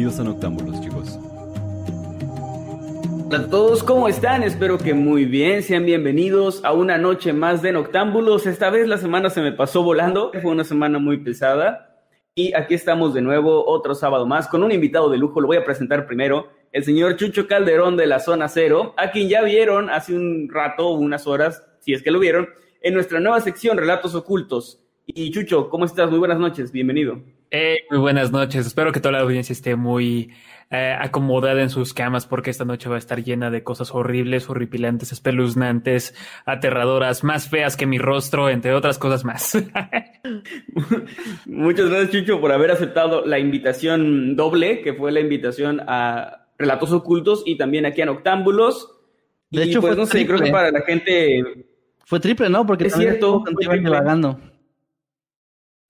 Bienvenidos a Noctámbulos, chicos. Hola a todos, ¿cómo están? Espero que muy bien. Sean bienvenidos a una noche más de Noctámbulos. Esta vez la semana se me pasó volando. Fue una semana muy pesada. Y aquí estamos de nuevo, otro sábado más, con un invitado de lujo. Lo voy a presentar primero. El señor Chucho Calderón de la Zona Cero, a quien ya vieron hace un rato, unas horas, si es que lo vieron, en nuestra nueva sección Relatos Ocultos. Y Chucho, ¿cómo estás? Muy buenas noches, bienvenido. Eh, muy buenas noches. Espero que toda la audiencia esté muy eh, acomodada en sus camas porque esta noche va a estar llena de cosas horribles, horripilantes, espeluznantes, aterradoras, más feas que mi rostro, entre otras cosas más. Muchas gracias, Chucho, por haber aceptado la invitación doble, que fue la invitación a Relatos Ocultos y también aquí a Noctámbulos. De Y, hecho, pues fue no sé, creo que triple. para la gente Fue triple, ¿no? Porque Es cierto, fue.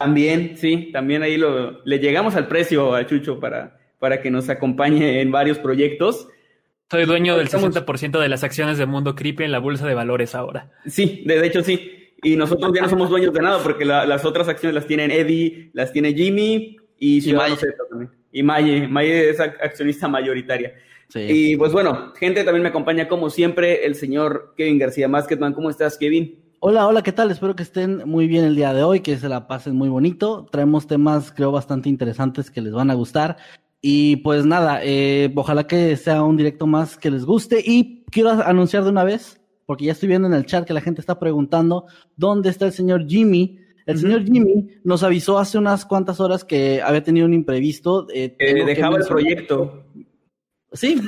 También, sí, también ahí lo, le llegamos al precio a Chucho para, para que nos acompañe en varios proyectos. Soy dueño del Estamos- 60% de las acciones de Mundo Creepy en la bolsa de valores ahora. Sí, de, de hecho sí. Y nosotros ya no somos dueños de nada porque la- las otras acciones las tienen Eddie, las tiene Jimmy y Ciudadano. Z también. Y Maye, Maye es ac- accionista mayoritaria. Sí. Y pues bueno, gente también me acompaña como siempre el señor Kevin García Masketman. ¿Cómo estás, Kevin? Hola, hola, ¿qué tal? Espero que estén muy bien el día de hoy, que se la pasen muy bonito. Traemos temas, creo, bastante interesantes que les van a gustar. Y pues nada, eh, ojalá que sea un directo más que les guste. Y quiero anunciar de una vez, porque ya estoy viendo en el chat que la gente está preguntando dónde está el señor Jimmy. El Ujú. señor Jimmy nos avisó hace unas cuantas horas que había tenido un imprevisto. eh, Eh, dejaba el proyecto. Sí,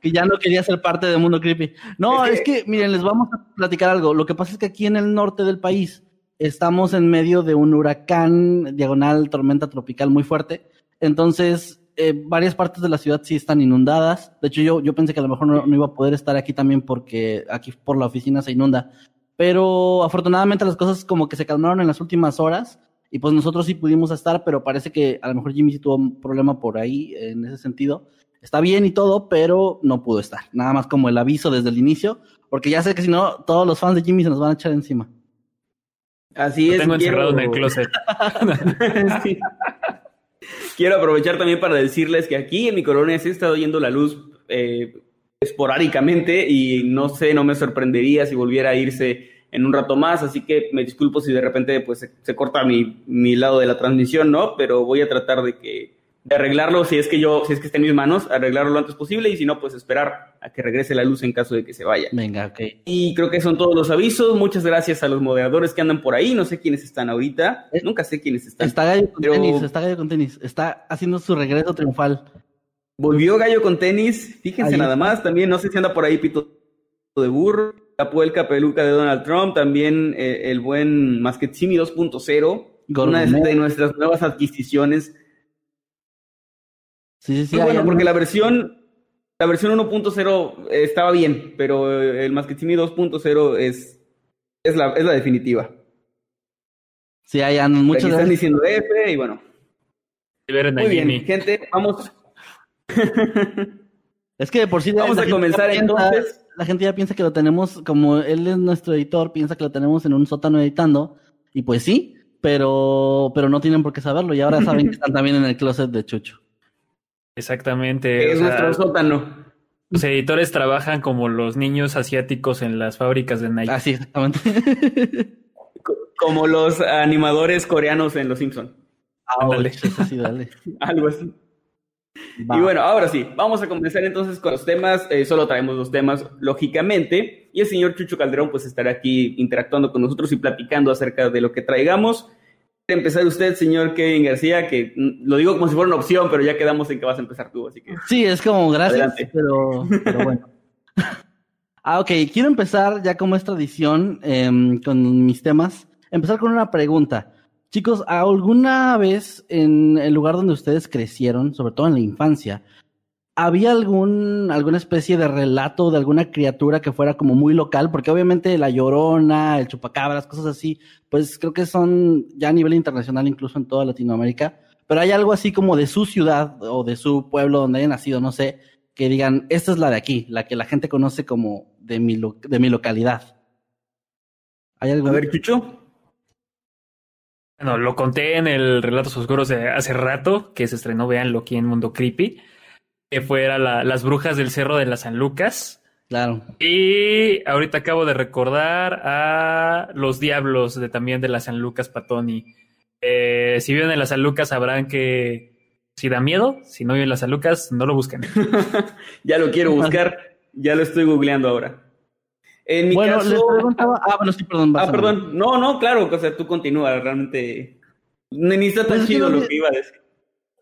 que ya no quería ser parte del mundo creepy. No, Es es que- que, miren, les vamos a platicar algo. Lo que pasa es que aquí en el norte del país estamos en medio de un huracán, diagonal, tormenta tropical muy fuerte. Entonces, eh, varias partes de la ciudad sí están inundadas. De hecho, yo, yo pensé que a lo mejor no, no iba a poder estar aquí también porque aquí por la oficina se inunda. Pero afortunadamente las cosas como que se calmaron en las últimas horas. Y pues nosotros sí pudimos estar, pero parece que a lo mejor Jimmy sí tuvo un problema por ahí en ese sentido está bien y todo, pero no pudo estar. Nada más como el aviso desde el inicio, porque ya sé que si no, todos los fans de Jimmy se nos van a echar encima. Así Lo es. tengo quiero- encerrado en el closet. Sí. Quiero aprovechar también para decirles que aquí en mi colonia se ha estado yendo la luz eh, esporádicamente y no sé, no me sorprendería si volviera a irse en un rato más, así que me disculpo si de repente pues se, se corta mi, mi lado de la transmisión, ¿no? Pero voy a tratar de que de arreglarlo si es que yo, si es que está en mis manos, arreglarlo lo antes posible y si no, pues esperar a que regrese la luz en caso de que se vaya. Venga, ok. Y creo que son todos los avisos. Muchas gracias a los moderadores que andan por ahí. No sé quiénes están ahorita. Eh, Nunca sé quiénes están. Está Gallo con Pero- tenis, está Gallo con tenis. Está haciendo su regreso triunfal. Volvió Gallo con tenis. Fíjense Ahí nada más. También no sé si anda por ahí Pito de Burro. La puelca peluca de Donald Trump. También eh, el buen Masquetsimi 2.0. Una de, de nuestras nuevas adquisiciones. Sí, sí, sí. Bueno, porque la versión, la versión 1.0 estaba bien, pero eh, el Masquetsimi 2.0 es, es, la, es la definitiva. Sí, ahí andan. Muchas están diciendo F y bueno. Muy bien, gente, vamos. Es que de por sí. Vamos a comenzar piensa- entonces. La gente ya piensa que lo tenemos, como él es nuestro editor, piensa que lo tenemos en un sótano editando. Y pues sí, pero, pero no tienen por qué saberlo. Y ahora saben que están también en el closet de Chucho. Exactamente. es o sea, nuestro sótano. los editores trabajan como los niños asiáticos en las fábricas de Nike. Así, exactamente. Como los animadores coreanos en Los Simpson. Ándale. Eso sí, dale. Algo así. Va. Y bueno, ahora sí, vamos a comenzar entonces con los temas. Eh, solo traemos dos temas, lógicamente. Y el señor Chucho Calderón pues estará aquí interactuando con nosotros y platicando acerca de lo que traigamos. Empezar usted, señor Kevin García, que mm, lo digo como si fuera una opción, pero ya quedamos en que vas a empezar tú, así que... Sí, es como gracias, pero bueno. ah, ok. Quiero empezar, ya como es tradición, em, con mis temas, empezar con una pregunta. Chicos, ¿alguna vez en el lugar donde ustedes crecieron, sobre todo en la infancia, ¿había algún, alguna especie de relato de alguna criatura que fuera como muy local? Porque obviamente la llorona, el chupacabras, cosas así, pues creo que son ya a nivel internacional, incluso en toda Latinoamérica. Pero hay algo así como de su ciudad o de su pueblo donde haya nacido, no sé, que digan, esta es la de aquí, la que la gente conoce como de mi, lo- de mi localidad. ¿Hay algo? A ver, Chucho. Bueno, lo conté en el Relatos Oscuros de hace rato, que se estrenó, véanlo aquí en Mundo Creepy, que fuera la- Las Brujas del Cerro de las San Lucas. Claro. Y ahorita acabo de recordar a Los Diablos de también de las San Lucas Patoni. Eh, si viven en las San Lucas sabrán que si da miedo, si no viven en las San Lucas, no lo busquen. Ya lo quiero buscar. Ya lo estoy googleando ahora. En mi bueno, caso. les preguntaba. Ah, bueno, sí, perdón. Ah, perdón. No, no, claro. O sea, tú continúa. Realmente. Ni está tan Pues es que chido lo que iba a decir.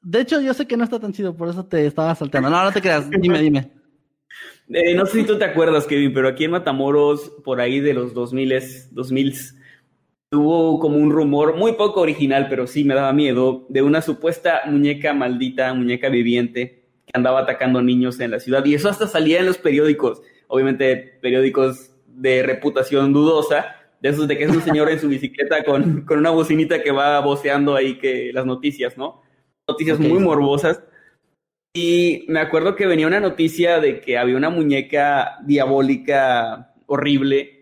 De hecho, yo sé que no está tan chido, por eso te estaba saltando. No, no te creas. Dime, dime. Eh, no sé si tú te acuerdas, Kevin, pero aquí en Matamoros, por ahí de los 2000, 2000 hubo como un rumor muy poco original, pero sí me daba miedo, de una supuesta muñeca maldita, muñeca viviente, que andaba atacando niños en la ciudad. Y eso hasta salía en los periódicos, obviamente periódicos de reputación dudosa, de esos de que es un señor en su bicicleta con, con una bocinita que va voceando ahí que las noticias, ¿no? Noticias muy morbosas. Y me acuerdo que venía una noticia de que había una muñeca diabólica horrible.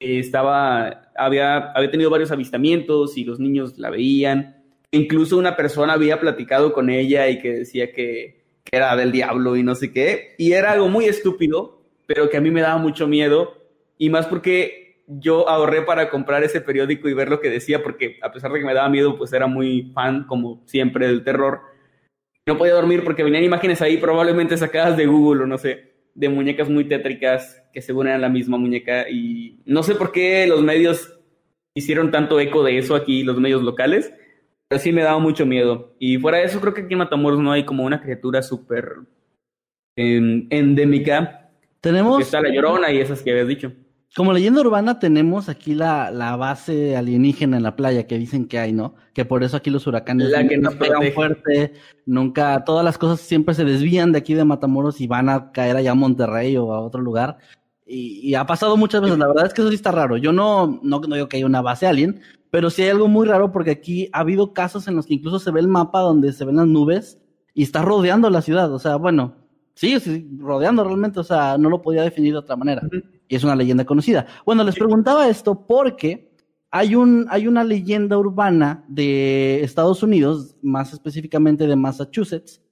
estaba, había, había tenido varios avistamientos y los niños la veían. Incluso una persona había platicado con ella y que decía que, que era del diablo y no sé qué. Y era algo muy estúpido, pero que a mí me daba mucho miedo. Y más porque yo ahorré para comprar ese periódico y ver lo que decía, porque a pesar de que me daba miedo, pues era muy fan, como siempre, del terror no podía dormir porque venían imágenes ahí probablemente sacadas de Google o no sé, de muñecas muy tétricas que según eran la misma muñeca y no sé por qué los medios hicieron tanto eco de eso aquí, los medios locales, pero sí me daba mucho miedo. Y fuera de eso creo que aquí en Matamoros no hay como una criatura súper em, endémica, Tenemos. que está la llorona y esas que habías dicho. Como leyenda urbana tenemos aquí la, la base alienígena en la playa que dicen que hay, ¿no? Que por eso aquí los huracanes La que nunca nos pegan protege. fuerte, nunca, todas las cosas siempre se desvían de aquí de Matamoros y van a caer allá a Monterrey o a otro lugar. Y, y ha pasado muchas veces, la verdad es que eso sí está raro. Yo no, no, no digo que haya una base alien, pero sí hay algo muy raro porque aquí ha habido casos en los que incluso se ve el mapa donde se ven las nubes y está rodeando la ciudad. O sea, bueno, sí, sí, rodeando realmente, o sea, no lo podía definir de otra manera. Y es una leyenda conocida. Bueno, les preguntaba esto porque hay, un, hay una leyenda urbana de Estados Unidos, más específicamente de Massachusetts,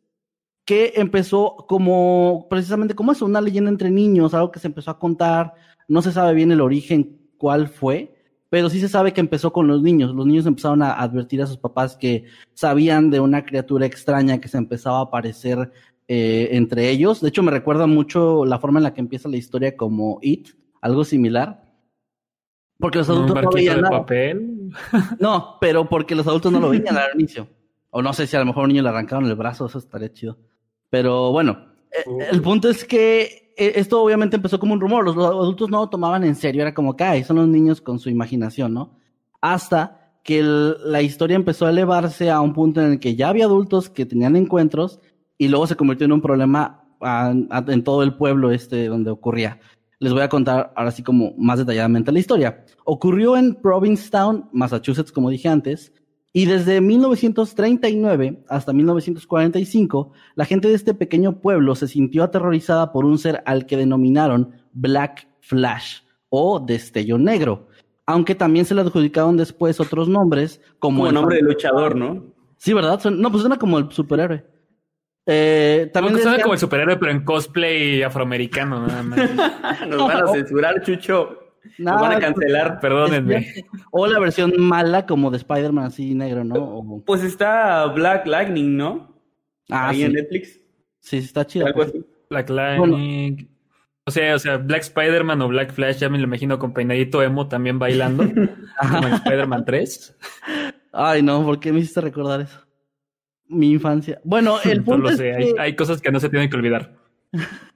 que empezó como, precisamente como eso, una leyenda entre niños, algo que se empezó a contar, no se sabe bien el origen, cuál fue, pero sí se sabe que empezó con los niños. Los niños empezaron a advertir a sus papás que sabían de una criatura extraña que se empezaba a aparecer eh, entre ellos. De hecho, me recuerda mucho la forma en la que empieza la historia como It, algo similar. Porque los Un adultos no barquito veían de nada. papel. No, pero porque los adultos no lo veían al inicio. O no sé si a lo mejor a un niño le arrancaron el brazo, eso estaría chido. Pero bueno, eh, el punto es que eh, esto obviamente empezó como un rumor. Los, los adultos no lo tomaban en serio, era como que "Ay, son los niños con su imaginación, ¿no? Hasta que el- la historia empezó a elevarse a un punto en el que ya había adultos que tenían encuentros y luego se convirtió en un problema ah, ah, en todo el pueblo este donde ocurría. Les voy a contar ahora sí como más detalladamente la historia. Ocurrió en Provincetown, Massachusetts, como dije antes, y desde 1939 hasta 1945, la gente de este pequeño pueblo se sintió aterrorizada por un ser al que denominaron Black Flash o Destello Negro, aunque también se le adjudicaron después otros nombres como, Como el nombre de luchador, ¿no? Sí, ¿verdad? No, pues suena como el superhéroe. Eh, también decían- como el superhéroe, pero en cosplay afroamericano, nada más. Nos van a censurar, Chucho. Nos van a cancelar. Perdónenme. O la versión mala como de Spider-Man así negro, ¿no? O- Pues está Black Lightning, ¿no? Ah, Ahí sí. en Netflix. Sí, sí, está chido. Algo así. Black Lightning. O sea, o sea, Black Spider-Man o Black Flash, ya me lo imagino con peinadito emo también bailando. como en Spider-Man 3. Ay, no, ¿por qué me hiciste recordar eso? Mi infancia. Bueno, el No punto lo es sé, que- hay, hay cosas que no se tienen que olvidar.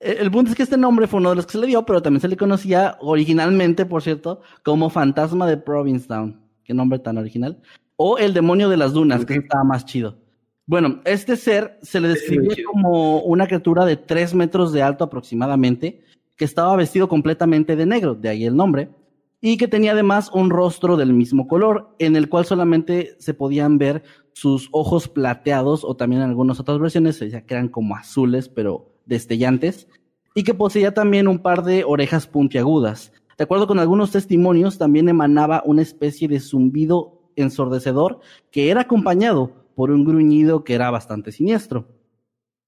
El punto es que este nombre fue uno de los que se le dio, pero también se le conocía originalmente, por cierto, como Fantasma de Provincetown. Qué nombre tan original. O el demonio de las dunas, que estaba más chido. Bueno, este ser se le describía chido. como una criatura de 3 metros de alto aproximadamente, que estaba vestido completamente de negro, de ahí el nombre, y que tenía además un rostro del mismo color, en el cual solamente se podían ver sus ojos plateados, o también en algunas otras versiones se decía que eran como azules, pero destellantes, y que poseía también un par de orejas puntiagudas. De acuerdo con algunos testimonios, también emanaba una especie de zumbido ensordecedor que era acompañado por un gruñido que era bastante siniestro.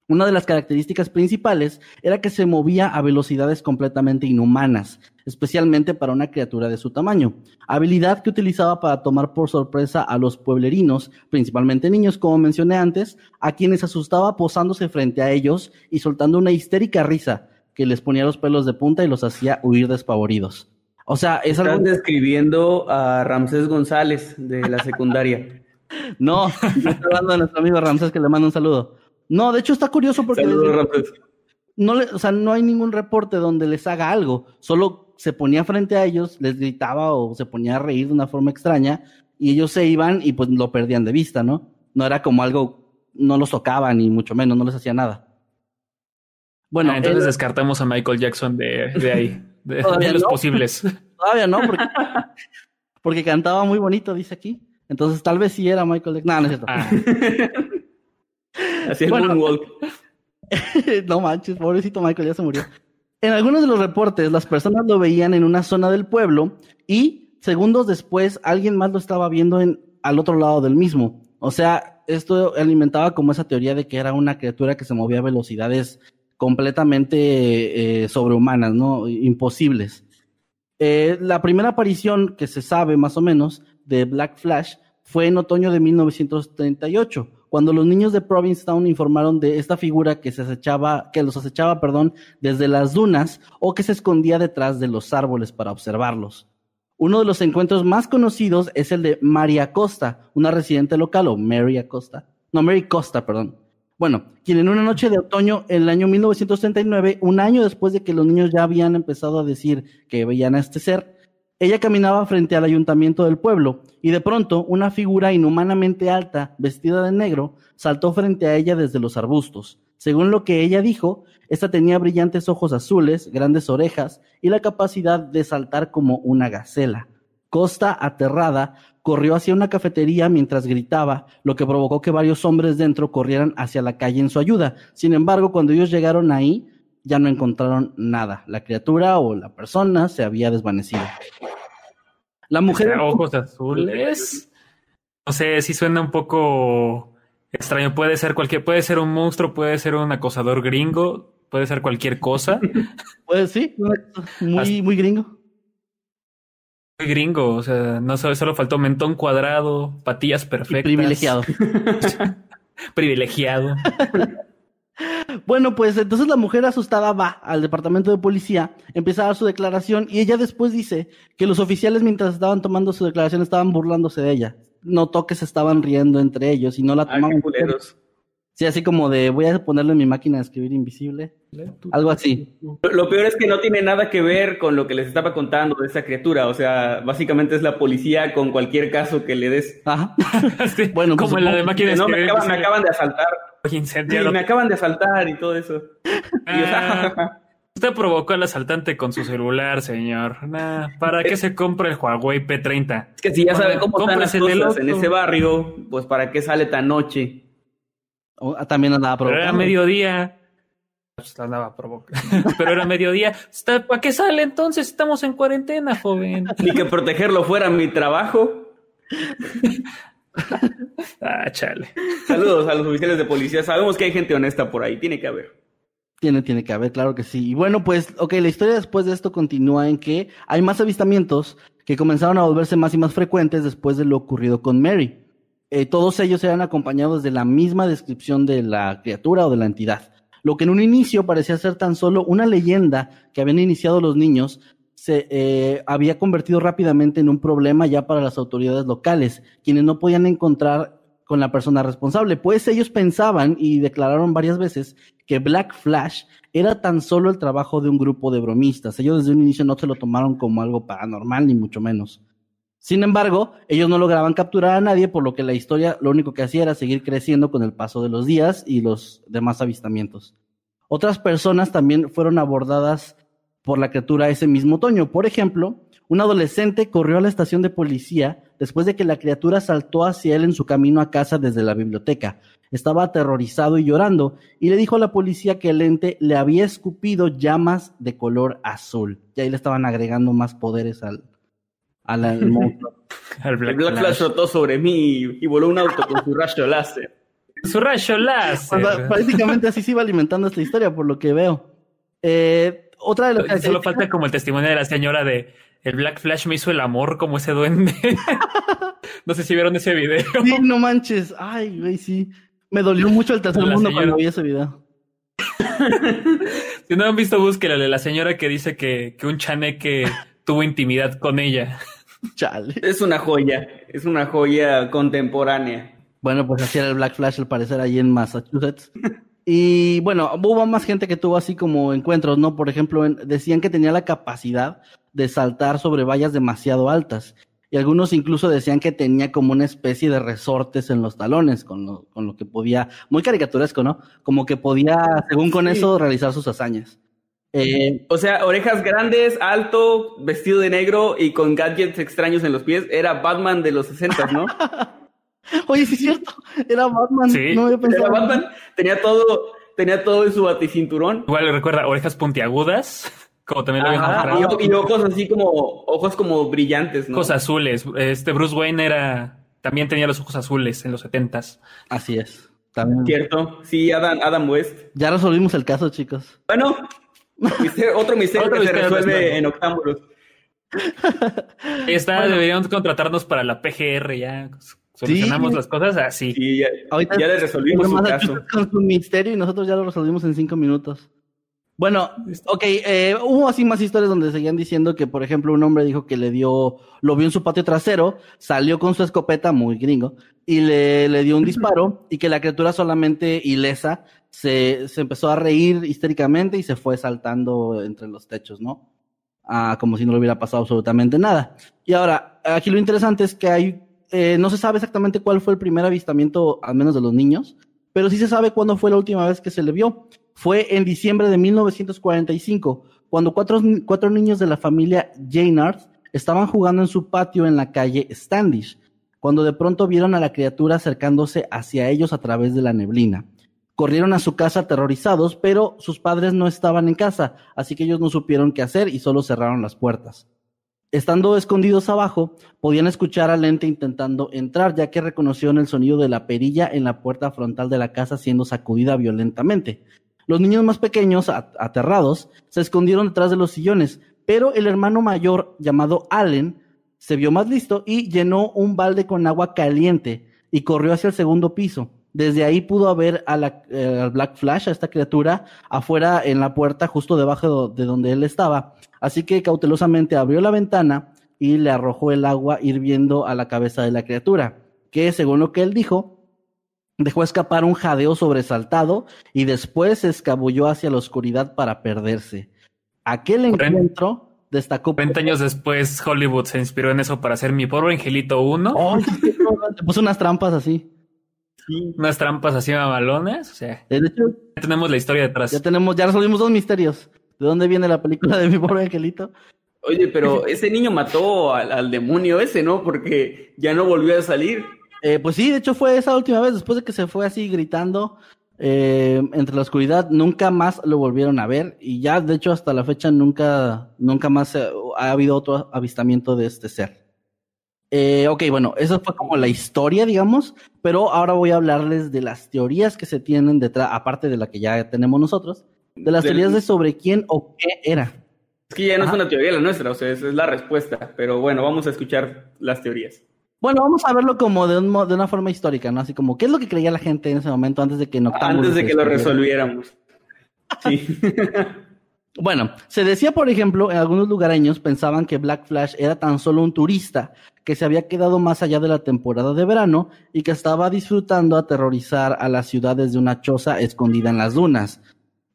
Una de las características principales era que se movía a velocidades completamente inhumanas, especialmente para una criatura de su tamaño, habilidad que utilizaba para tomar por sorpresa a los pueblerinos, principalmente niños, como mencioné antes, a quienes asustaba posándose frente a ellos y soltando una histérica risa que les ponía los pelos de punta y los hacía huir despavoridos. O sea, es algo... describiendo a Ramsés González de la secundaria. No, no estoy hablando de nuestro amigo Ramsés que le mando un saludo. No, de hecho está curioso porque Saludos, no, le- o sea, no hay ningún reporte donde les haga algo, solo se ponía frente a ellos, les gritaba o se ponía a reír de una forma extraña y ellos se iban y pues lo perdían de vista, ¿no? No era como algo, no los tocaba ni mucho menos, no les hacía nada. Bueno, Ah, entonces él- descartamos a Michael Jackson de, de ahí, de, los no. posibles. todavía no, porque, porque cantaba muy bonito, dice aquí. Entonces tal vez sí era Michael Jackson. No, no es cierto. Ah, Así el moonwalk. no manches, pobrecito Michael, ya se murió. En algunos de los reportes, las personas lo veían en una zona del pueblo y segundos después alguien más lo estaba viendo en, al otro lado del mismo. O sea, esto alimentaba como esa teoría de que era una criatura que se movía a velocidades completamente eh, sobrehumanas, ¿no? Imposibles. Eh, la primera aparición que se sabe más o menos de Black Flash fue en otoño de 1938, cuando los niños de Provincetown informaron de esta figura que se acechaba, que los acechaba, perdón, desde las dunas o que se escondía detrás de los árboles para observarlos. Uno de los encuentros más conocidos es el de María Acosta, una residente local, o Mary Acosta, no, Mary Costa, perdón. Bueno, quien en una noche de otoño, en el año 1939, un año después de que los niños ya habían empezado a decir que veían a este ser, ella caminaba frente al ayuntamiento del pueblo y de pronto una figura inhumanamente alta, vestida de negro, saltó frente a ella desde los arbustos. Según lo que ella dijo, esta tenía brillantes ojos azules, grandes orejas y la capacidad de saltar como una gacela. Costa, aterrada, corrió hacia una cafetería mientras gritaba, lo que provocó que varios hombres dentro corrieran hacia la calle en su ayuda. Sin embargo, cuando ellos llegaron ahí, ya no encontraron nada. La criatura o la persona se había desvanecido. La mujer... Ojos azules. No sé, sí suena un poco extraño. Puede ser cualquier, puede ser un monstruo, puede ser un acosador gringo, puede ser cualquier cosa. Pues sí, muy, muy gringo. Muy gringo, o sea, no solo, solo faltó mentón cuadrado, patillas Y perfectas. privilegiado. Privilegiado. Bueno, pues entonces la mujer asustada va al departamento de policía, empieza a dar su declaración y ella después dice que los oficiales mientras estaban tomando su declaración estaban burlándose de ella. Notó que se estaban riendo entre ellos y no la Ay, tomaban. Sí, así como de voy a ponerle en mi máquina de escribir invisible. Algo así. Lo, peor es que no tiene nada que ver con lo que les estaba contando de esa criatura. O sea, básicamente es la policía con cualquier caso que le des. Ajá. Sí, Bueno, pues como en la de máquina de No, me escribir, acaban, me sí. acaban de asaltar. Oye, Sí, incendiaron. me acaban de asaltar y todo eso. Y, Ah, usted provocó al asaltante con su celular, señor. Nah, ¿Para qué se compra el Huawei P30? es que si ya sabe cómo están las cosas en ese barrio, pues ¿para qué sale tan noche? O- ah, también andaba Pero era provocando. mediodía. Pues andaba provocando. Pero era mediodía. ¿Para qué sale entonces? Estamos en cuarentena, joven. Ni que protegerlo fuera mi trabajo. Ah, chale. Saludos a los oficiales de policía. Sabemos que hay gente honesta por ahí, tiene que haber. Tiene, tiene que haber, claro que sí. Y bueno, pues, ok, la historia después de esto continúa en que hay más avistamientos que comenzaron a volverse más y más frecuentes después de lo ocurrido con Mary. Eh, todos ellos eran acompañados de la misma descripción de la criatura o de la entidad. Lo que en un inicio parecía ser tan solo una leyenda que habían iniciado los niños, se eh, había convertido rápidamente en un problema ya para las autoridades locales, quienes no podían encontrar con la persona responsable, pues ellos pensaban y declararon varias veces que Black Flash era tan solo el trabajo de un grupo de bromistas. Ellos desde un inicio no se lo tomaron como algo paranormal, ni mucho menos. Sin embargo, ellos no lograban capturar a nadie, por lo que la historia lo único que hacía era seguir creciendo con el paso de los días y los demás avistamientos. Otras personas también fueron abordadas por la criatura ese mismo otoño. Por ejemplo, un adolescente corrió a la estación de policía después de que la criatura saltó hacia él en su camino a casa desde la biblioteca. Estaba aterrorizado y llorando y le dijo a la policía que el ente le había escupido llamas de color azul. Y ahí le estaban agregando más poderes al, al, monstruo. el Black, Flash rotó sobre mí y voló un auto con su rayo láser. Su rayo láser. prácticamente así se iba alimentando esta historia, por lo que veo. Eh, otra de las que Solo falta como el testimonio de la señora de el Black Flash me hizo el amor como ese duende. no sé si vieron ese video. Sí, no manches. Ay, güey, sí. Me dolió mucho el tercer mundo cuando vi ese video. si no han visto, búsquela de la señora que dice que, que un chaneque tuvo intimidad con ella. Chale. Es una joya, es una joya contemporánea. Bueno, pues así era el Black Flash al parecer ahí en Massachusetts. Y bueno, hubo más gente que tuvo así como encuentros, ¿no? Por ejemplo, decían que tenía la capacidad de saltar sobre vallas demasiado altas. Y algunos incluso decían que tenía como una especie de resortes en los talones, con lo, con lo que podía, muy caricaturesco, ¿no? Como que podía, según con eso, realizar sus hazañas. Eh, o sea, orejas grandes, alto, vestido de negro y con gadgets extraños en los pies. Era Batman de los 60, ¿no? Oye, sí es cierto, era Batman. Sí, no era Batman. Tenía todo, tenía todo en su baticinturón. Igual recuerda, orejas puntiagudas. Como también lo habían y, y, ojos así como, ojos como brillantes, ¿no? Ojos azules. Este Bruce Wayne era, también tenía los ojos azules en los setentas. Así es. También. Cierto. Sí, Adam, Adam West. Ya resolvimos el caso, chicos. Bueno, otro misterio que se resuelve en octámbulos. Está, deberíamos contratarnos para la PGR ya. Solucionamos las cosas así. Sí, ya, Ahorita ya le resolvimos su caso. Con su misterio y nosotros ya lo resolvimos en cinco minutos. Bueno, ok, eh, hubo así más historias donde seguían diciendo que, por ejemplo, un hombre dijo que le dio, lo vio en su patio trasero, salió con su escopeta, muy gringo, y le, le dio un disparo, y que la criatura solamente ilesa se, empezó a reír histéricamente y se fue saltando entre los techos, ¿no? Ah, como si no le hubiera pasado absolutamente nada. Y ahora, aquí lo interesante es que hay eh, no se sabe exactamente cuál fue el primer avistamiento, al menos de los niños, pero sí se sabe cuándo fue la última vez que se le vio. Fue en diciembre de 1945, cuando cuatro, cuatro niños de la familia Jaynard estaban jugando en su patio en la calle Standish, cuando de pronto vieron a la criatura acercándose hacia ellos a través de la neblina. Corrieron a su casa aterrorizados, pero sus padres no estaban en casa, así que ellos no supieron qué hacer y solo cerraron las puertas. Estando escondidos abajo, podían escuchar al ente intentando entrar, ya que reconocieron el sonido de la perilla en la puerta frontal de la casa siendo sacudida violentamente. Los niños más pequeños, aterrados, se escondieron detrás de los sillones, pero el hermano mayor, llamado Allen, se vio más listo y llenó un balde con agua caliente y corrió hacia el segundo piso. Desde ahí pudo ver a la, eh, al Black Flash, a esta criatura, afuera en la puerta, justo debajo de donde él estaba. Así que cautelosamente abrió la ventana y le arrojó el agua hirviendo a la cabeza de la criatura, que según lo que él dijo, dejó escapar un jadeo sobresaltado y después se escabulló hacia la oscuridad para perderse. Aquel encuentro destacó. 20 años después, Hollywood se inspiró en eso para hacer Mi Pobre Angelito 1. Oh, puso unas trampas así unas trampas así mamalones. O sea, de hecho, ya tenemos la historia detrás. Ya tenemos, ya resolvimos dos misterios. ¿De dónde viene la película de mi pobre angelito? Oye, pero ese niño mató al, demonio ese, ¿no? Porque ya no volvió a salir. Eh, pues sí, de hecho fue esa última vez, después de que se fue así gritando eh, entre la oscuridad, nunca más lo volvieron a ver y ya, de hecho, hasta la fecha nunca, nunca más ha habido otro avistamiento de este ser. Eh, ok, bueno, eso fue como la historia, digamos, pero ahora voy a hablarles de las teorías que se tienen detrás, aparte de la que ya tenemos nosotros, de las teorías de sobre quién o qué era. Es que ya no es una teoría la nuestra, o sea, esa es la respuesta, pero bueno, vamos a escuchar las teorías. Bueno, vamos a verlo como de, de una forma histórica, ¿no? Así como, ¿qué es lo que creía la gente en ese momento antes de que Antes de que lo resolviéramos. Sí. Bueno, se decía, por ejemplo, en algunos lugareños pensaban que Black Flash era tan solo un turista que se había quedado más allá de la temporada de verano y que estaba disfrutando aterrorizar a las ciudades de una choza escondida en las dunas.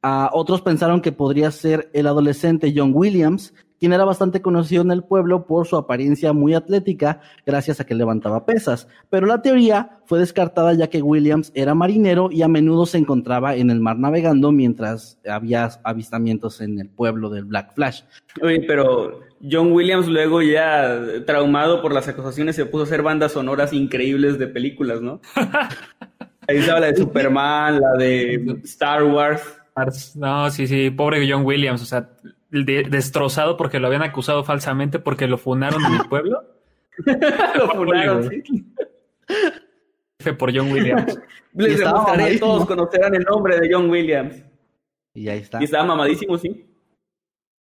A otros pensaron que podría ser el adolescente John Williams, quien era bastante conocido en el pueblo por su apariencia muy atlética gracias a que levantaba pesas. Pero la teoría fue descartada ya que Williams era marinero y a menudo se encontraba en el mar navegando mientras había avistamientos en el pueblo del Black Flash. Oye, pero John Williams luego ya traumado por las acusaciones se puso a hacer bandas sonoras increíbles de películas, ¿no? Ahí estaba la de Superman, la de Star Wars. No, sí, sí, pobre John Williams, o sea, destrozado porque lo habían acusado falsamente porque lo funaron en el pueblo. lo funaron, sí. Fue por John Williams. Les demostraré, todos conocerán el nombre de John Williams. Y ahí está. Y estaba mamadísimo, sí.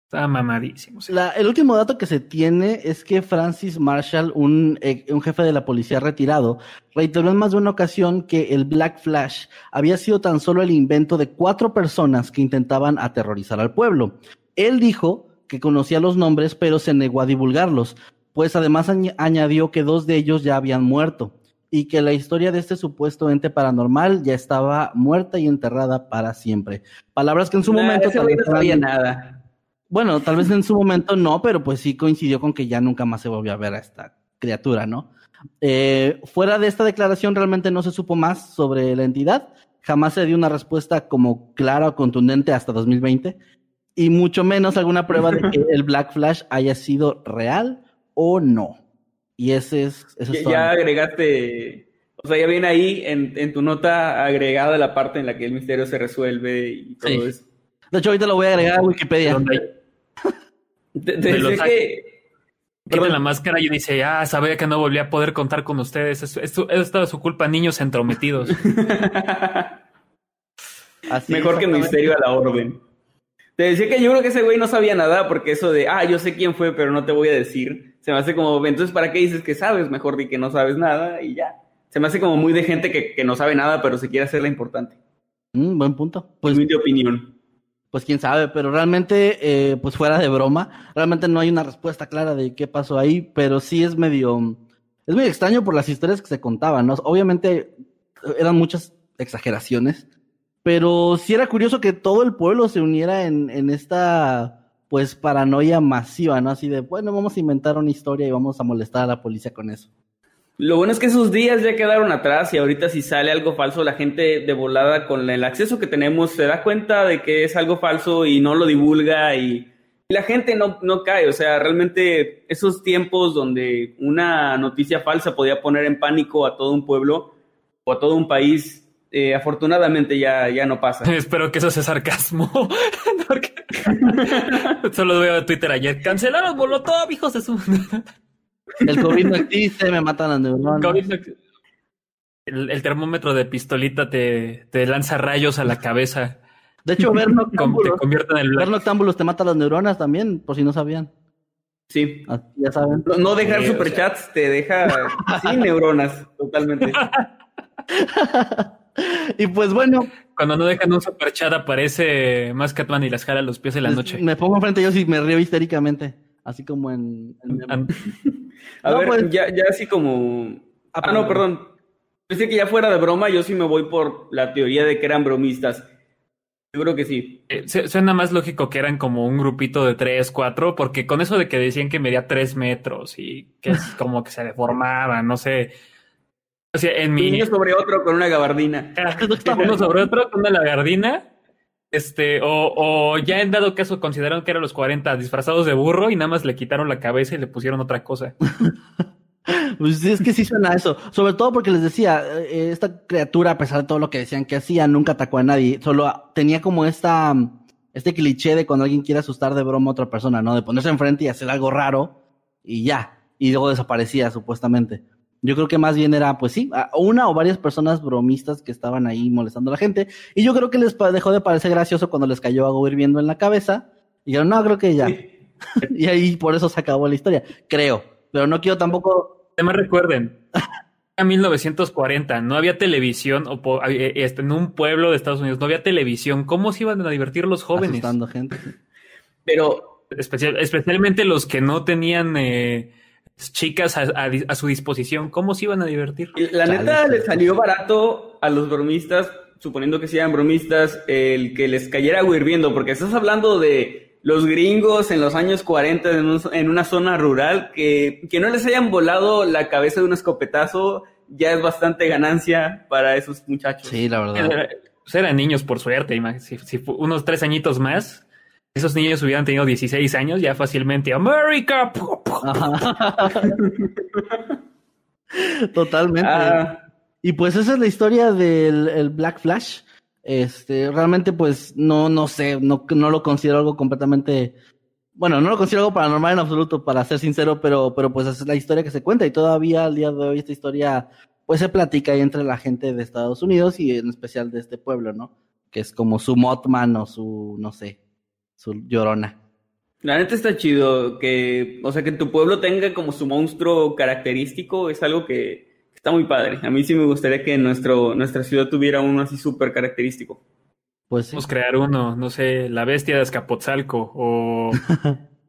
Estaba mamadísimo. Sí. el último dato que se tiene es que Francis Marshall, un, eh, un, jefe de la policía retirado, reiteró en más de una ocasión que el Black Flash había sido tan solo el invento de cuatro personas que intentaban aterrorizar al pueblo. Él dijo que conocía los nombres, pero se negó a divulgarlos, pues además añadió que dos de ellos ya habían muerto y que la historia de este supuesto ente paranormal ya estaba muerta y enterrada para siempre. Palabras que en su momento tal vez no sabía nada. Bueno, tal vez en su momento no, pero pues sí coincidió con que ya nunca más se volvió a ver a esta criatura, ¿no? Eh, fuera de esta declaración realmente no se supo más sobre la entidad. Jamás se dio una respuesta como clara o contundente hasta 2020 y mucho menos alguna prueba de que el Black Flash haya sido real o no. Y ese es... Eso es ya, agregaste, o sea, ya viene ahí en, en, tu nota agregada la parte en la que el misterio se resuelve y todo eso. De hecho, ahorita lo voy a agregar a Wikipedia. Te, te decía que... la máscara y dice, ah, sabía que no volvía a poder contar con ustedes. Esto, esto, esto su culpa, niños entrometidos. Así Mejor que misterio a la orden. Te decía que yo creo que ese güey no sabía nada porque eso de, ah, yo sé quién fue, pero no te voy a decir, se me hace como, entonces, ¿para qué dices que sabes? Mejor di que no sabes nada y ya. Se me hace como muy de gente que, que no sabe nada, pero se quiere hacerla importante. Mm, buen punto. Pues, mi opinión. Pues quién sabe, pero realmente, eh, pues fuera de broma, realmente no hay una respuesta clara de qué pasó ahí, pero sí es medio, es muy extraño por las historias que se contaban, ¿no? Obviamente eran muchas exageraciones, pero sí era curioso que todo el pueblo se uniera en, en esta, pues, paranoia masiva, ¿no? Así de, bueno, vamos a inventar una historia y vamos a molestar a la policía con eso. Lo bueno es que esos días ya quedaron atrás y ahorita si sale algo falso, la gente de volada con el acceso que tenemos se da cuenta de que es algo falso y no lo divulga y, la gente no, no cae. O sea, realmente esos tiempos donde una noticia falsa podía poner en pánico a todo un pueblo o a todo un país, eh, afortunadamente ya, ya no pasa. Espero que eso sea sarcasmo. Porque... Solo veo a Twitter ayer. Cancelaron Molotov, hijos de su. el COVID no existe, me matan las neuronas. El, el, termómetro de pistolita te, te, lanza rayos a la cabeza. De hecho, ver noctámbulos, te, en ver noctámbulos te mata las neuronas también, por si no sabían. Sí. Así, ya saben. No, dejar superchats te deja sin neuronas, totalmente. y pues bueno. Cuando no dejan un superchat aparece más Catman y las jala los pies en la noche. Me pongo enfrente yo y me río histéricamente. Así como en. a ver, pues, ya, ya así como. Ah, no, perdón. Pensé que ya fuera de broma, yo sí me voy por la teoría de que eran bromistas. Yo creo que sí. Eh, suena más lógico que eran como un grupito de tres, cuatro, porque con eso de que decían que medía tres metros y que es como que se deformaba, no sé o sea, en mi... Uno sobre otro con una gabardina. Uno sobre otro con una gabardina. Este, o, o ya en dado caso consideraron que eran los 40 disfrazados de burro y nada más le quitaron la cabeza y le pusieron otra cosa. Pues es que sí suena eso. Sobre todo porque les decía, eh, esta criatura, a pesar de todo lo que decían que hacía, nunca atacó a nadie. Solo tenía como esta, este cliché de cuando alguien quiere asustar de broma a otra persona, ¿no? De ponerse enfrente y hacer algo raro y ya. Y luego desaparecía, supuestamente. Yo creo que más bien era, pues sí, una o varias personas bromistas que estaban ahí molestando a la gente. Y yo creo que les dejó de parecer gracioso cuando les cayó algo hirviendo en la cabeza. Y dijeron, no, creo que ya. y ahí por eso se acabó la historia. Creo. Pero no quiero tampoco. Además, recuerden. En 1940 no había televisión o eh, este, en un pueblo de Estados Unidos no había televisión. ¿Cómo se iban a divertir los jóvenes? Asustando gente. Pero Especial- especialmente los que no tenían eh, chicas a, a su disposición, ¿cómo se iban a divertir? la Chale, neta chale. le salió barato a los bromistas, suponiendo que sean bromistas, el que les cayera agua hirviendo, porque estás hablando de los gringos en los años 40 en, un- en una zona rural, que, que no les hayan volado la cabeza de un escopetazo, ya es bastante ganancia para esos muchachos. Sí, la verdad. Era- pues eran niños, por suerte. Si, si unos tres añitos más, esos niños hubieran tenido 16 años, ya fácilmente. ¡América! Totalmente. Ah, Y pues esa es la historia del el Black Flash. Este, realmente, pues, no, no sé, no, no lo considero algo completamente. Bueno, no lo considero algo paranormal en absoluto, para ser sincero, pero, pero pues esa es la historia que se cuenta. Y todavía al día de hoy esta historia, pues se platica ahí entre la gente de Estados Unidos y en especial de este pueblo, ¿no? Que es como su Mothman o su, no sé, su llorona. La neta está chido que, o sea, que tu pueblo tenga como su monstruo característico, es algo que está muy padre. A mí sí me gustaría que nuestro, nuestra ciudad tuviera uno así súper característico. Pues sí. Podemos crear uno, no sé, la bestia de Azcapotzalco o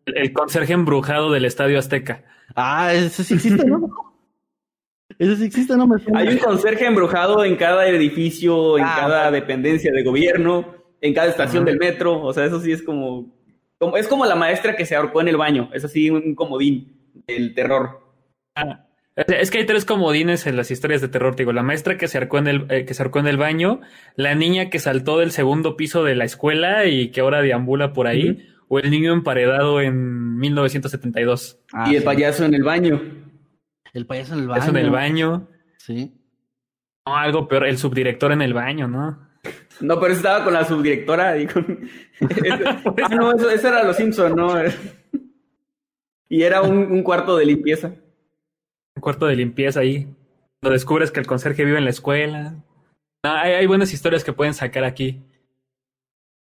el, el conserje embrujado del Estadio Azteca. Ah, ese sí existe, ¿no? Ese sí existe, ¿no? Me suena. Hay un conserje embrujado en cada edificio, en Ah, cada bueno. dependencia de gobierno, en cada estación del metro, o sea, eso sí es como, como, es como la maestra que se ahorcó en el baño, es así un comodín del terror. Ah, es- que hay tres comodines en las historias de terror, te digo, la maestra que se arcó en el, eh, que se arcó en el baño, la niña que saltó del segundo piso de la escuela y que ahora deambula por ahí, o el niño emparedado en 1972. Ah, y el sí. payaso en el baño. El payaso en el baño. Eso en el baño. Sí. No, algo peor, el subdirector en el baño, ¿no? No, pero estaba con la subdirectora y con... ah, no, eso, eso era Los Simpson, ¿no? y era un, un cuarto de limpieza. Un cuarto de limpieza ahí. Cuando descubres que el conserje vive en la escuela. No, hay, hay buenas historias que pueden sacar aquí.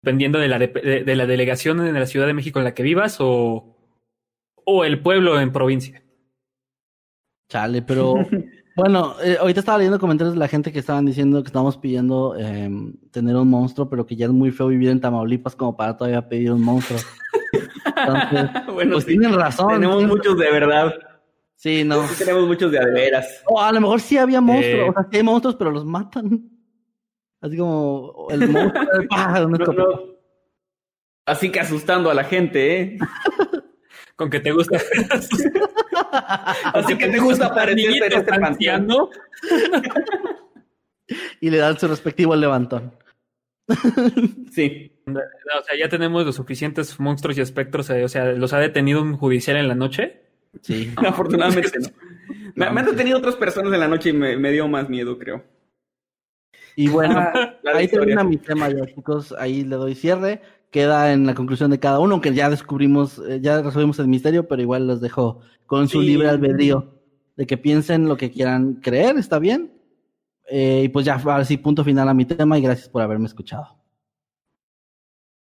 Dependiendo de la, de, de- de la delegación en la Ciudad de México en la que vivas o, o el pueblo en provincia. Chale, pero bueno, eh, ahorita estaba leyendo comentarios de la gente que estaban diciendo que estábamos pidiendo em, tener un monstruo, pero que ya es muy feo vivir en Tamaulipas como para todavía pedir un monstruo. Entonces, bueno, pues sí, tienen razón. tenemos muchos de verdad. Sí, no. Sí tenemos muchos de. O a lo mejor sí había monstruos, Eh. o sea, sí hay monstruos, pero los matan. Así como el monstruo pájaro, No, no. Así que asustando a la gente, ¿eh? Con que te gusta. Así que te gusta en Niñito este panteón. Y le dan su respectivo levantón. Sí. O sea, ya tenemos los suficientes monstruos y espectros. eh, O sea, los ha detenido un judicial en la noche. Sí. Afortunadamente no. Me, me han detenido otras personas en la noche y me, me dio más miedo, creo. Y bueno, Ah, ahí termina mi tema ya, chicos. Ahí le doy cierre. Queda en la conclusión de cada uno, aunque ya descubrimos, eh, ya resolvimos el misterio, pero igual los dejo con su Sí. libre albedrío de que piensen lo que quieran creer, ¿está bien? Eh, y pues ya, ahora sí, punto final a mi tema y gracias por haberme escuchado.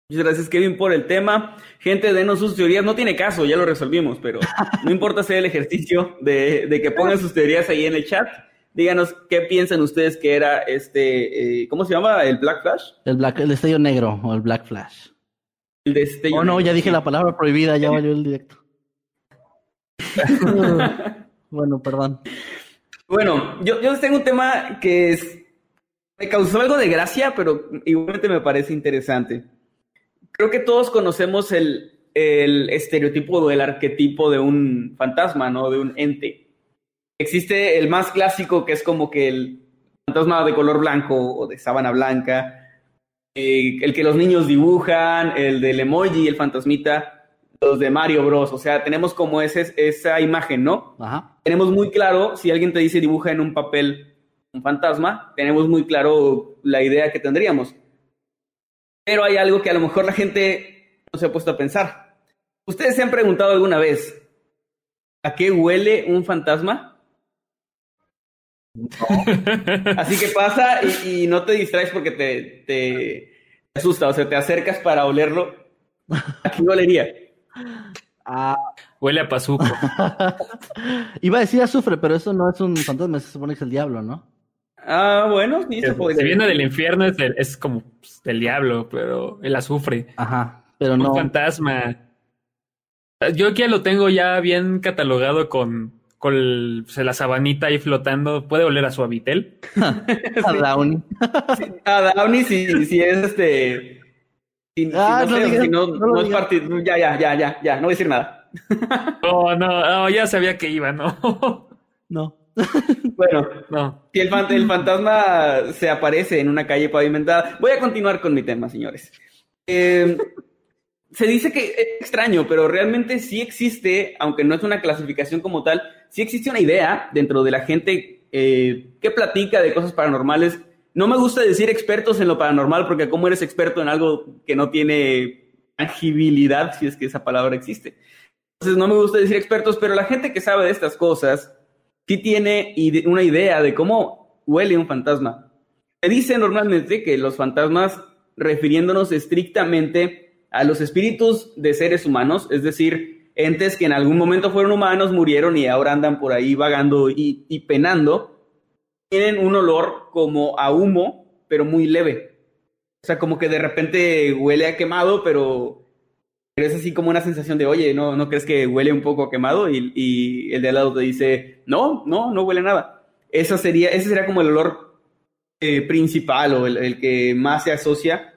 Muchas gracias, Kevin, por el tema. Gente, denos sus teorías. No tiene caso, ya lo resolvimos, pero no importa hacer el ejercicio de, de que pongan sus teorías ahí en el chat. Díganos qué piensan ustedes que era este, eh, ¿cómo se llama? ¿El Black Flash? El, Black, el destello negro o el Black Flash. El destello. Oh no, ya dije la palabra prohibida, ya valió el directo. bueno, perdón. Bueno, yo, yo tengo un tema que es, me causó algo de gracia, pero igualmente me parece interesante. Creo que todos conocemos el, el estereotipo o el arquetipo de un fantasma, ¿no? De un ente. Existe el más clásico, que es como que el fantasma de color blanco o de sábana blanca, eh, el que los niños dibujan, el del emoji, el fantasmita, los de Mario Bros. O sea, tenemos como ese, esa imagen, ¿no? Ajá. tenemos muy claro, si alguien te dice dibuja en un papel un fantasma, tenemos muy claro la idea que tendríamos. Pero hay algo que a lo mejor la gente no se ha puesto a pensar. ¿Ustedes se han preguntado alguna vez a qué huele un fantasma? Así que pasa y, y no te distraes porque te, te asusta, o sea, te acercas para olerlo. ¿A qué olería? Ah, Huele a pazuco. iba a decir azufre, pero eso no es un fantasma, se supone que es el diablo, ¿no? Ah, bueno, sí, se. Si viene del infierno es, del- es como pues, del diablo, pero el azufre. Ajá. pero Un no. fantasma. Yo aquí ya lo tengo ya bien catalogado con, con el- la sabanita ahí flotando. Puede oler a suavitel. a Downey. A Downey si, si es este. Si, si Ah, no, no sé, digas, si no, no es partido. Ya, ya, ya, ya, ya, no voy a decir nada. No, no, no, ya sabía que iba, no. No. Bueno, No. si el, fan- el fantasma se aparece en una calle pavimentada. Voy a continuar con mi tema, señores. Eh, se dice que es extraño, pero realmente sí existe, aunque no es una clasificación como tal, sí existe una idea dentro de la gente eh, que platica de cosas paranormales. No me gusta decir expertos en lo paranormal, porque como eres experto en algo que no tiene tangibilidad, si es que esa palabra existe. Entonces no me gusta decir expertos, pero la gente que sabe de estas cosas sí tiene una idea de cómo huele un fantasma. Se dice normalmente que los fantasmas, refiriéndonos estrictamente a los espíritus de seres humanos, es decir, entes que en algún momento fueron humanos, murieron y ahora andan por ahí vagando y, y penando, tienen un olor como a humo, pero muy leve. O sea, como que de repente huele a quemado, pero pero es así como una sensación de, oye, ¿no, no crees que huele un poco a quemado? Y, y el de al lado te dice, no, no, no huele nada. Eso sería, ese sería como el olor eh, principal o el, el que más se asocia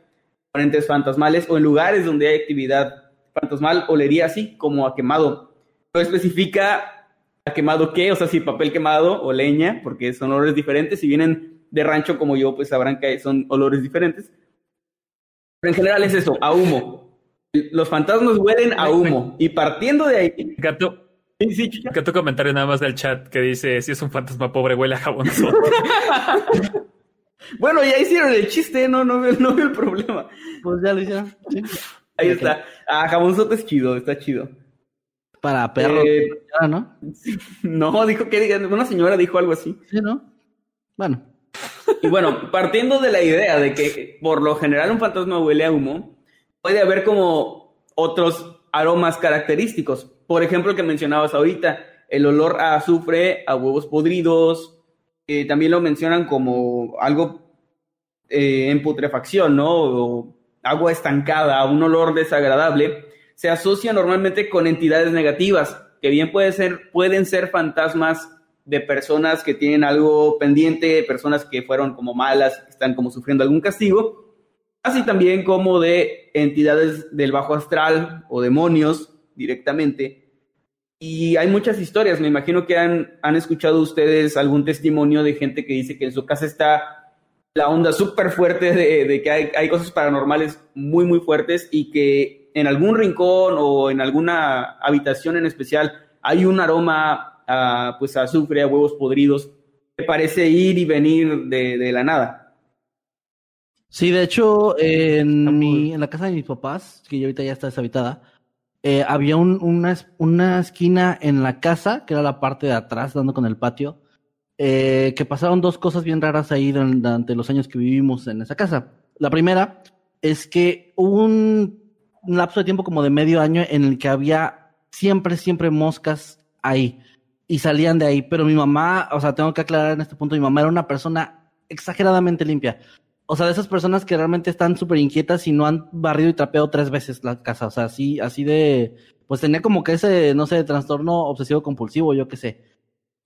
con entes fantasmales o en lugares donde hay actividad fantasmal, olería así, como a quemado. No especifica a quemado qué, o sea, si papel quemado o leña, porque son olores diferentes. Si vienen de rancho como yo, pues sabrán que son olores diferentes. Pero en general es eso, a humo. Los fantasmas huelen a humo. Y partiendo de ahí. Gato, Sí, sí, gato comentario nada más del chat que dice: Si es un fantasma pobre, huele a jabón. Bueno, ya hicieron el chiste, no, no, veo- no veo el problema. Pues ya lo hicieron. Sí. Ahí está. Ah, jamonzote es chido, está chido. Para perros, Eh, ¿no? No, dijo que una señora dijo algo así. Sí, ¿no? Bueno. Y bueno, partiendo de la idea de que por lo general un fantasma huele a humo, puede haber como otros aromas característicos. Por ejemplo, el que mencionabas ahorita, el olor a azufre, a huevos podridos, eh, también lo mencionan como algo eh, en putrefacción, ¿no? O agua estancada, un olor desagradable, se asocia normalmente con entidades negativas, que bien ser, pueden ser fantasmas de personas que tienen algo pendiente, personas que fueron como malas, están como sufriendo algún castigo, así también como de entidades del bajo astral o demonios directamente. Y hay muchas historias, me imagino que han, han escuchado ustedes algún testimonio de gente que dice que en su casa está la onda súper fuerte de, de que hay, hay cosas paranormales muy, muy fuertes y que en algún rincón o en alguna habitación en especial hay un aroma a, pues, a azufre, a huevos podridos, que parece ir y venir de, de la nada. Sí, de hecho, en, mi, en la casa de mis papás, que ya ahorita ya está deshabitada, eh, había un- una, una esquina en la casa, que era la parte de atrás, dando con el patio, eh, que pasaron dos cosas bien raras ahí duran- durante los años que vivimos en esa casa. La primera es que hubo un lapso de tiempo como de medio año en el que había siempre, siempre moscas ahí y salían de ahí, pero mi mamá, o sea, tengo que aclarar en este punto, mi mamá era una persona exageradamente limpia. O sea, de esas personas que realmente están súper inquietas y no han barrido y trapeado tres veces la casa. O sea, así, así de, pues tenía como que ese, no sé, trastorno obsesivo compulsivo, yo qué sé.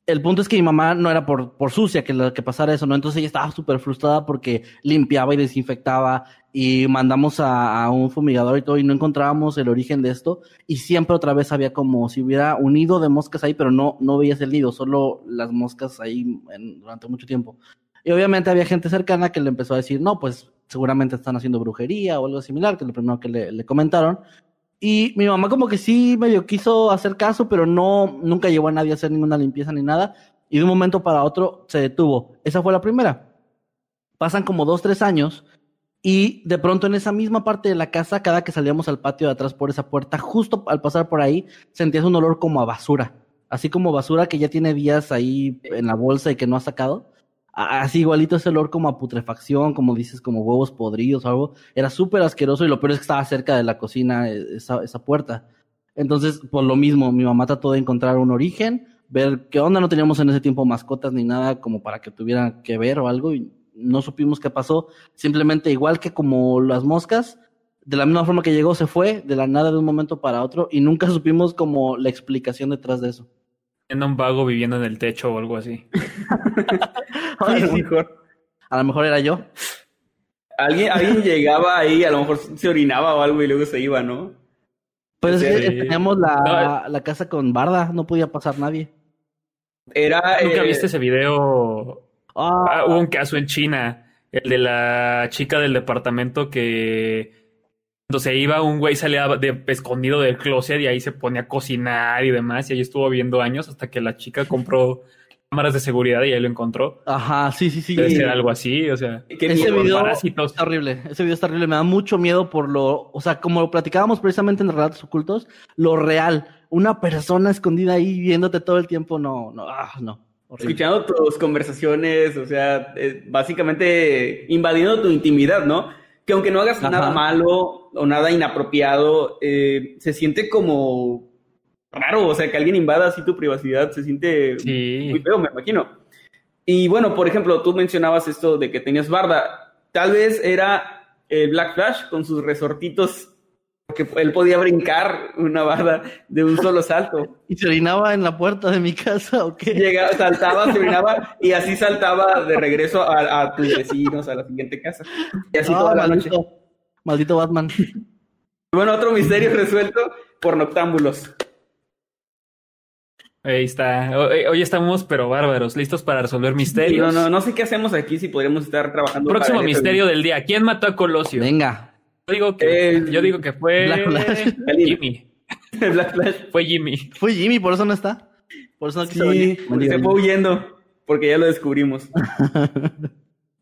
El punto es que mi mamá no era por, por sucia que, la- que pasara eso, ¿no? Entonces ella estaba súper frustrada porque limpiaba y desinfectaba y mandamos a, un fumigador y todo y no encontrábamos el origen de esto y siempre otra vez había como si hubiera un nido de moscas ahí, pero no, no veías el nido, solo las moscas ahí durante mucho tiempo. Y obviamente había gente cercana que le empezó a decir, no, pues seguramente están haciendo brujería o algo similar, que es lo primero que le, comentaron. Y mi mamá como que sí medio quiso hacer caso, pero no, nunca llevó a nadie a hacer ninguna limpieza ni nada. Y de un momento para otro se detuvo. Esa fue la primera. Pasan como dos, tres años. Y de pronto en esa misma parte de la casa, cada que salíamos al patio de atrás por esa puerta, justo al pasar por ahí, sentías un olor como a basura. Así como basura que ya tiene días ahí en la bolsa y que no ha sacado. Así igualito ese olor como a putrefacción, como dices, como huevos podridos o algo. Era súper asqueroso y lo peor es que estaba cerca de la cocina eh, esa, esa puerta. Entonces, por lo mismo, mi mamá trató de encontrar un origen, ver qué onda, no teníamos en ese tiempo mascotas ni nada como para que tuvieran que ver o algo y no supimos qué pasó. Simplemente igual que como las moscas, de la misma forma que llegó, se fue de la nada de un momento para otro y nunca supimos como la explicación detrás de eso. En un vago viviendo en el techo o algo así. A lo mejor- a lo mejor era yo. Alguien, alguien llegaba ahí, a lo mejor se orinaba o algo y luego se iba, ¿no? Pues es que Sí. teníamos la, No, la casa con barda, no podía pasar nadie. Era. ¿Nunca eh, viste ese video? Ah, Ah, hubo un caso en China, el de la chica del departamento que cuando se iba un güey salía de, escondido del closet y ahí se ponía a cocinar y demás y ahí estuvo viendo años hasta que la chica compró cámaras de seguridad y ahí lo encontró. Ajá, sí, sí, sí. Debe ser algo así, o sea, qué Ese video parásitos. está horrible. Ese video está horrible. Me da mucho miedo por lo, o sea, como lo platicábamos precisamente en Relatos Ocultos, lo real. Una persona escondida ahí viéndote todo el tiempo, no, no, ah, no. Horrible. Escuchando tus conversaciones, o sea, eh, básicamente invadiendo tu intimidad, ¿no? Que aunque no hagas Ajá. nada malo o nada inapropiado, eh, se siente como raro, o sea, que alguien invada así tu privacidad, se siente Sí. muy feo, me imagino. Y bueno, por ejemplo, tú mencionabas esto de que tenías barda. Tal vez era el Black Flash con sus resortitos, porque él podía brincar una barda de un solo salto. ¿Y se orinaba en la puerta de mi casa o qué? Llegaba, saltaba, se orinaba y así saltaba de regreso a, a tus vecinos, a la siguiente casa. Y así Ah, toda la noche. maldito, maldito Batman. Bueno, otro misterio resuelto por noctámbulos. Ahí está. Hoy, hoy estamos pero bárbaros, listos para resolver misterios. no, no, no sé qué hacemos aquí, si podríamos estar trabajando. Próximo para misterio del día. ¿Quién mató a Colosio? Venga. Yo digo que, Eh, yo digo que fue Black Flash. Jimmy. El Black Flash. Fue Jimmy. Fue Jimmy, por eso no está. Por eso no quiso Sí, venir. Se fue huyendo, porque ya lo descubrimos.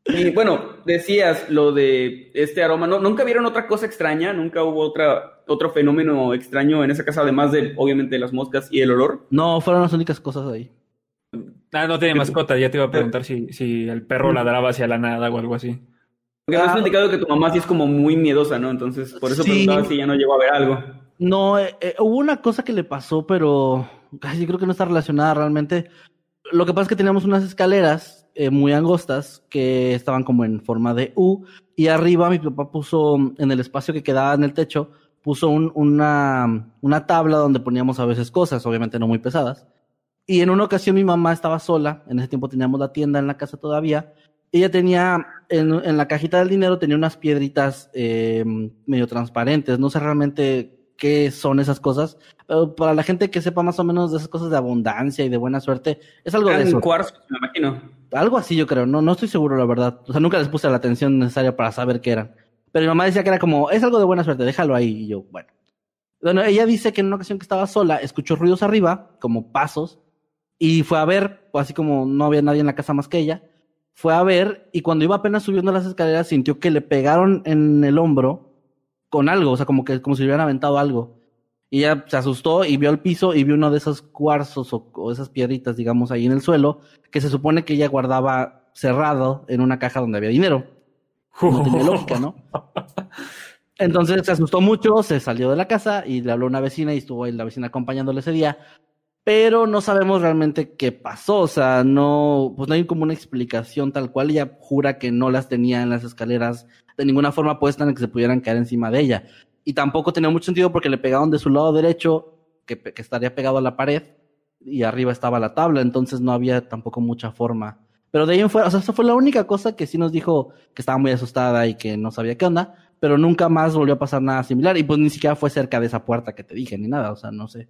Y bueno, decías lo de este aroma. ¿No, ¿Nunca vieron otra cosa extraña? ¿Nunca hubo otra, otro fenómeno extraño en esa casa, además de, obviamente, las moscas y el olor? No, fueron las únicas cosas ahí. Ah, no tiene mascota. Ya te iba a preguntar si, si el perro ladraba hacia la nada o algo así. Porque me has Ah. platicado que tu mamá sí es como muy miedosa, ¿no? Entonces, por eso Sí. preguntaba si ya no llegó a ver algo. No, eh, eh, hubo una cosa que le pasó, pero yo creo que no está relacionada realmente. Lo que pasa es que teníamos unas escaleras eh, muy angostas que estaban como en forma de U y arriba mi papá puso en el espacio que quedaba en el techo puso un- una, una tabla donde poníamos a veces cosas, obviamente no muy pesadas. Y en una ocasión mi mamá estaba sola, en ese tiempo teníamos la tienda en la casa todavía. Ella tenía, en, en la cajita del dinero tenía unas piedritas eh, medio transparentes, no sé realmente qué son esas cosas, pero para la gente que sepa más o menos de esas cosas de abundancia y de buena suerte, es algo de eso. cuarzos, me imagino. Algo así yo creo, no, no estoy seguro la verdad. O sea, nunca les puse la atención necesaria para saber qué eran. Pero mi mamá decía que era como, es algo de buena suerte, déjalo ahí. Y yo, bueno. Bueno, ella dice que en una ocasión que estaba sola, escuchó ruidos arriba, como pasos, y fue a ver, así como no había nadie en la casa más que ella, fue a ver, y cuando iba apenas subiendo las escaleras, sintió que le pegaron en el hombro con algo, o sea, como que como si le hubieran aventado algo. Y ella se asustó y vio el piso y vio uno de esos cuarzos o, o esas piedritas, digamos, ahí en el suelo, que se supone que ella guardaba cerrado en una caja donde había dinero. No tenía lógica, ¿no? Entonces se asustó mucho, se salió de la casa y le habló a una vecina y estuvo ahí la vecina acompañándole ese día. Pero no sabemos realmente qué pasó, o sea, no, pues no hay como una explicación tal cual. Ella jura que no las tenía en las escaleras de ninguna forma puestas en que se pudieran caer encima de ella. Y tampoco tenía mucho sentido porque le pegaron de su lado derecho, que estaría pegado a la pared, y arriba estaba la tabla, entonces no había tampoco mucha forma. Pero de ahí en fuera, o sea, esa fue la única cosa que sí nos dijo que estaba muy asustada y que no sabía qué onda, pero nunca más volvió a pasar nada similar, y pues ni siquiera fue cerca de esa puerta que te dije, ni nada, o sea, no sé.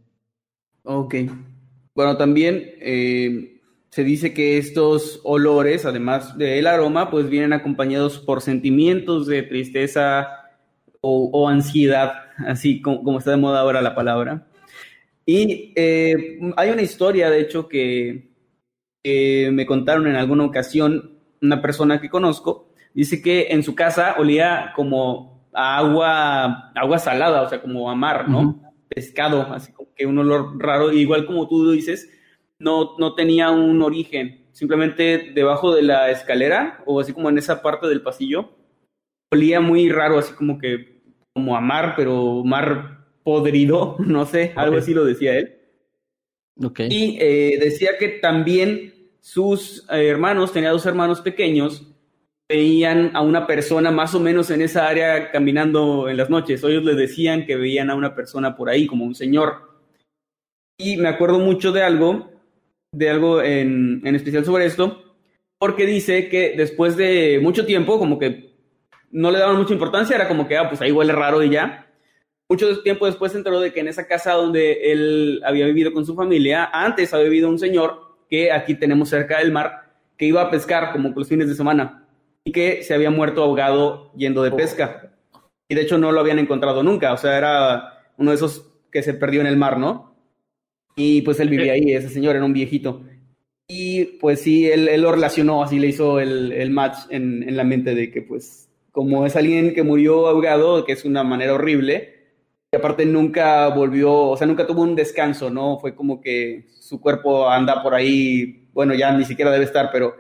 Ok. Bueno, también eh, se dice que estos olores, además del aroma, pues vienen acompañados por sentimientos de tristeza o, ansiedad, así como, está de moda ahora la palabra. Y eh, hay una historia, de hecho, que, me contaron en alguna ocasión, una persona que conozco, dice que en su casa olía como agua, agua salada, o sea, como a mar, ¿no? Pescado, así como que un olor raro, igual como tú dices, no, no tenía un origen, simplemente debajo de la escalera o así como en esa parte del pasillo, olía muy raro, así como que como a mar, pero mar podrido, no sé, algo así lo decía él. Y eh, decía que también sus eh, hermanos, tenía dos hermanos pequeños, veían a una persona más o menos en esa área caminando en las noches. O ellos les decían que veían a una persona por ahí, como un señor. Y me acuerdo mucho de algo, de algo en, en especial sobre esto, porque dice que después de mucho tiempo, como que no le daban mucha importancia, era como que, ah, pues ahí huele raro y ya. Mucho tiempo después se enteró de que en esa casa donde él había vivido con su familia, antes había vivido un señor que aquí tenemos cerca del mar, que iba a pescar como los fines de semana y que se había muerto ahogado yendo de pesca. Y de hecho no lo habían encontrado nunca, o sea, era uno de esos que se perdió en el mar, ¿no? Y pues él vivía ahí, ese señor era un viejito. Y pues sí, él, él lo relacionó, así le hizo el, el match en, en la mente de que pues como es alguien que murió ahogado, que es una manera horrible, y aparte nunca volvió, o sea, nunca tuvo un descanso, ¿no? Fue como que su cuerpo anda por ahí, bueno, ya ni siquiera debe estar, pero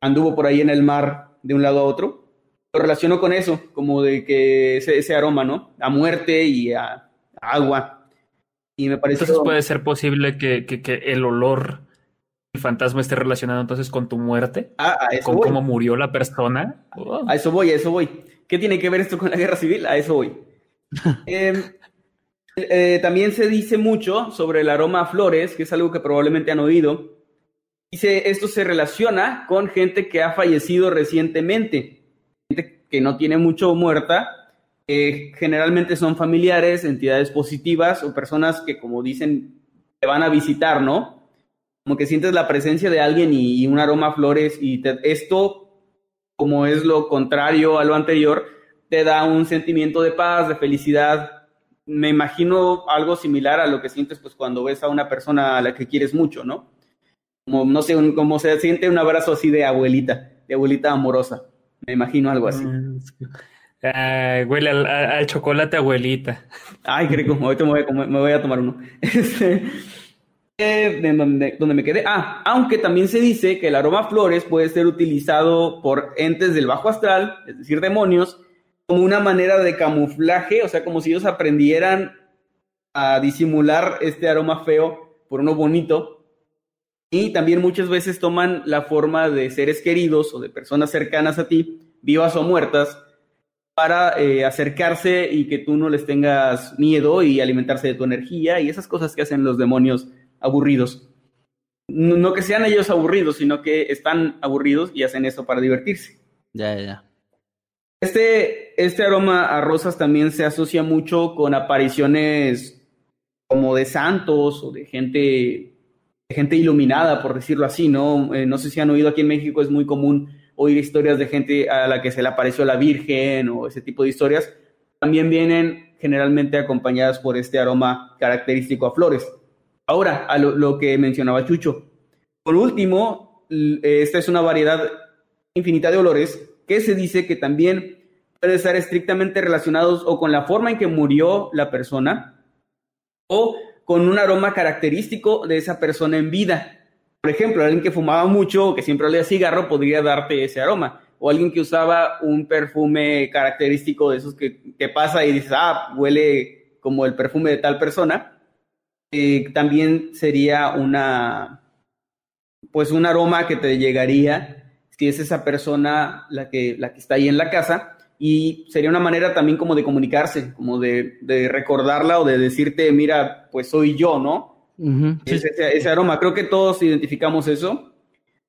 anduvo por ahí en el mar de un lado a otro. Lo relaciono con eso, como de que ese, ese aroma, ¿no? A muerte y a, a agua. Y me parece... Entonces puede ser posible que, que, que el olor el fantasma esté relacionado entonces con tu muerte, Ah, a eso con voy. cómo murió la persona. Oh. A eso voy, a eso voy. ¿Qué tiene que ver esto con la guerra civil? A eso voy. Eh, eh, también se dice mucho sobre el aroma a flores, que es algo que probablemente han oído. Dice, esto se relaciona con gente que ha fallecido recientemente, gente que no tiene mucho muerta, generalmente son familiares, entidades positivas o personas que, como dicen, te van a visitar, ¿no? Como que sientes la presencia de alguien y, y un aroma a flores y esto, como es lo contrario a lo anterior, te da un sentimiento de paz, de felicidad. Me imagino algo similar a lo que sientes pues cuando ves a una persona a la que quieres mucho, ¿no? Como, no sé, un- como se siente un abrazo así de abuelita, de abuelita amorosa. Me imagino algo así. Que- Ah, huele al, chocolate abuelita. Ay, qué rico. Ahorita me voy a, comer- me voy a tomar uno. Este, eh, de donde, donde me quedé. Ah, aunque también se dice que el aroma a flores puede ser utilizado por entes del bajo astral, es decir, demonios, como una manera de camuflaje, o sea, como si ellos aprendieran a disimular este aroma feo por uno bonito. Y también muchas veces toman la forma de seres queridos o de personas cercanas a ti, vivas o muertas, para eh, acercarse y que tú no les tengas miedo y alimentarse de tu energía y esas cosas que hacen los demonios aburridos. No, no que sean ellos aburridos, sino que están aburridos y hacen eso para divertirse. Ya, ya, ya. Este, este aroma a rosas también se asocia mucho con apariciones como de santos o de gente, gente iluminada, por decirlo así, ¿no? Eh, no sé si han oído aquí en México, es muy común oír historias de gente a la que se le apareció la Virgen o ese tipo de historias. También vienen generalmente acompañadas por este aroma característico a flores. Ahora, a lo, lo que mencionaba Chucho. Por último, l- esta es una variedad infinita de olores que se dice que también pueden estar estrictamente relacionados o con la forma en que murió la persona o con un aroma característico de esa persona en vida. Por ejemplo, alguien que fumaba mucho o que siempre olía cigarro podría darte ese aroma. O alguien que usaba un perfume característico de esos que, que pasa y dices, ah, huele como el perfume de tal persona. eh, también sería una, pues un aroma que te llegaría si es esa persona la que, la que está ahí en la casa y sería una manera también como de comunicarse, como de, de recordarla o de decirte, mira, pues soy yo, ¿no? Ese, ese aroma, creo que todos identificamos eso.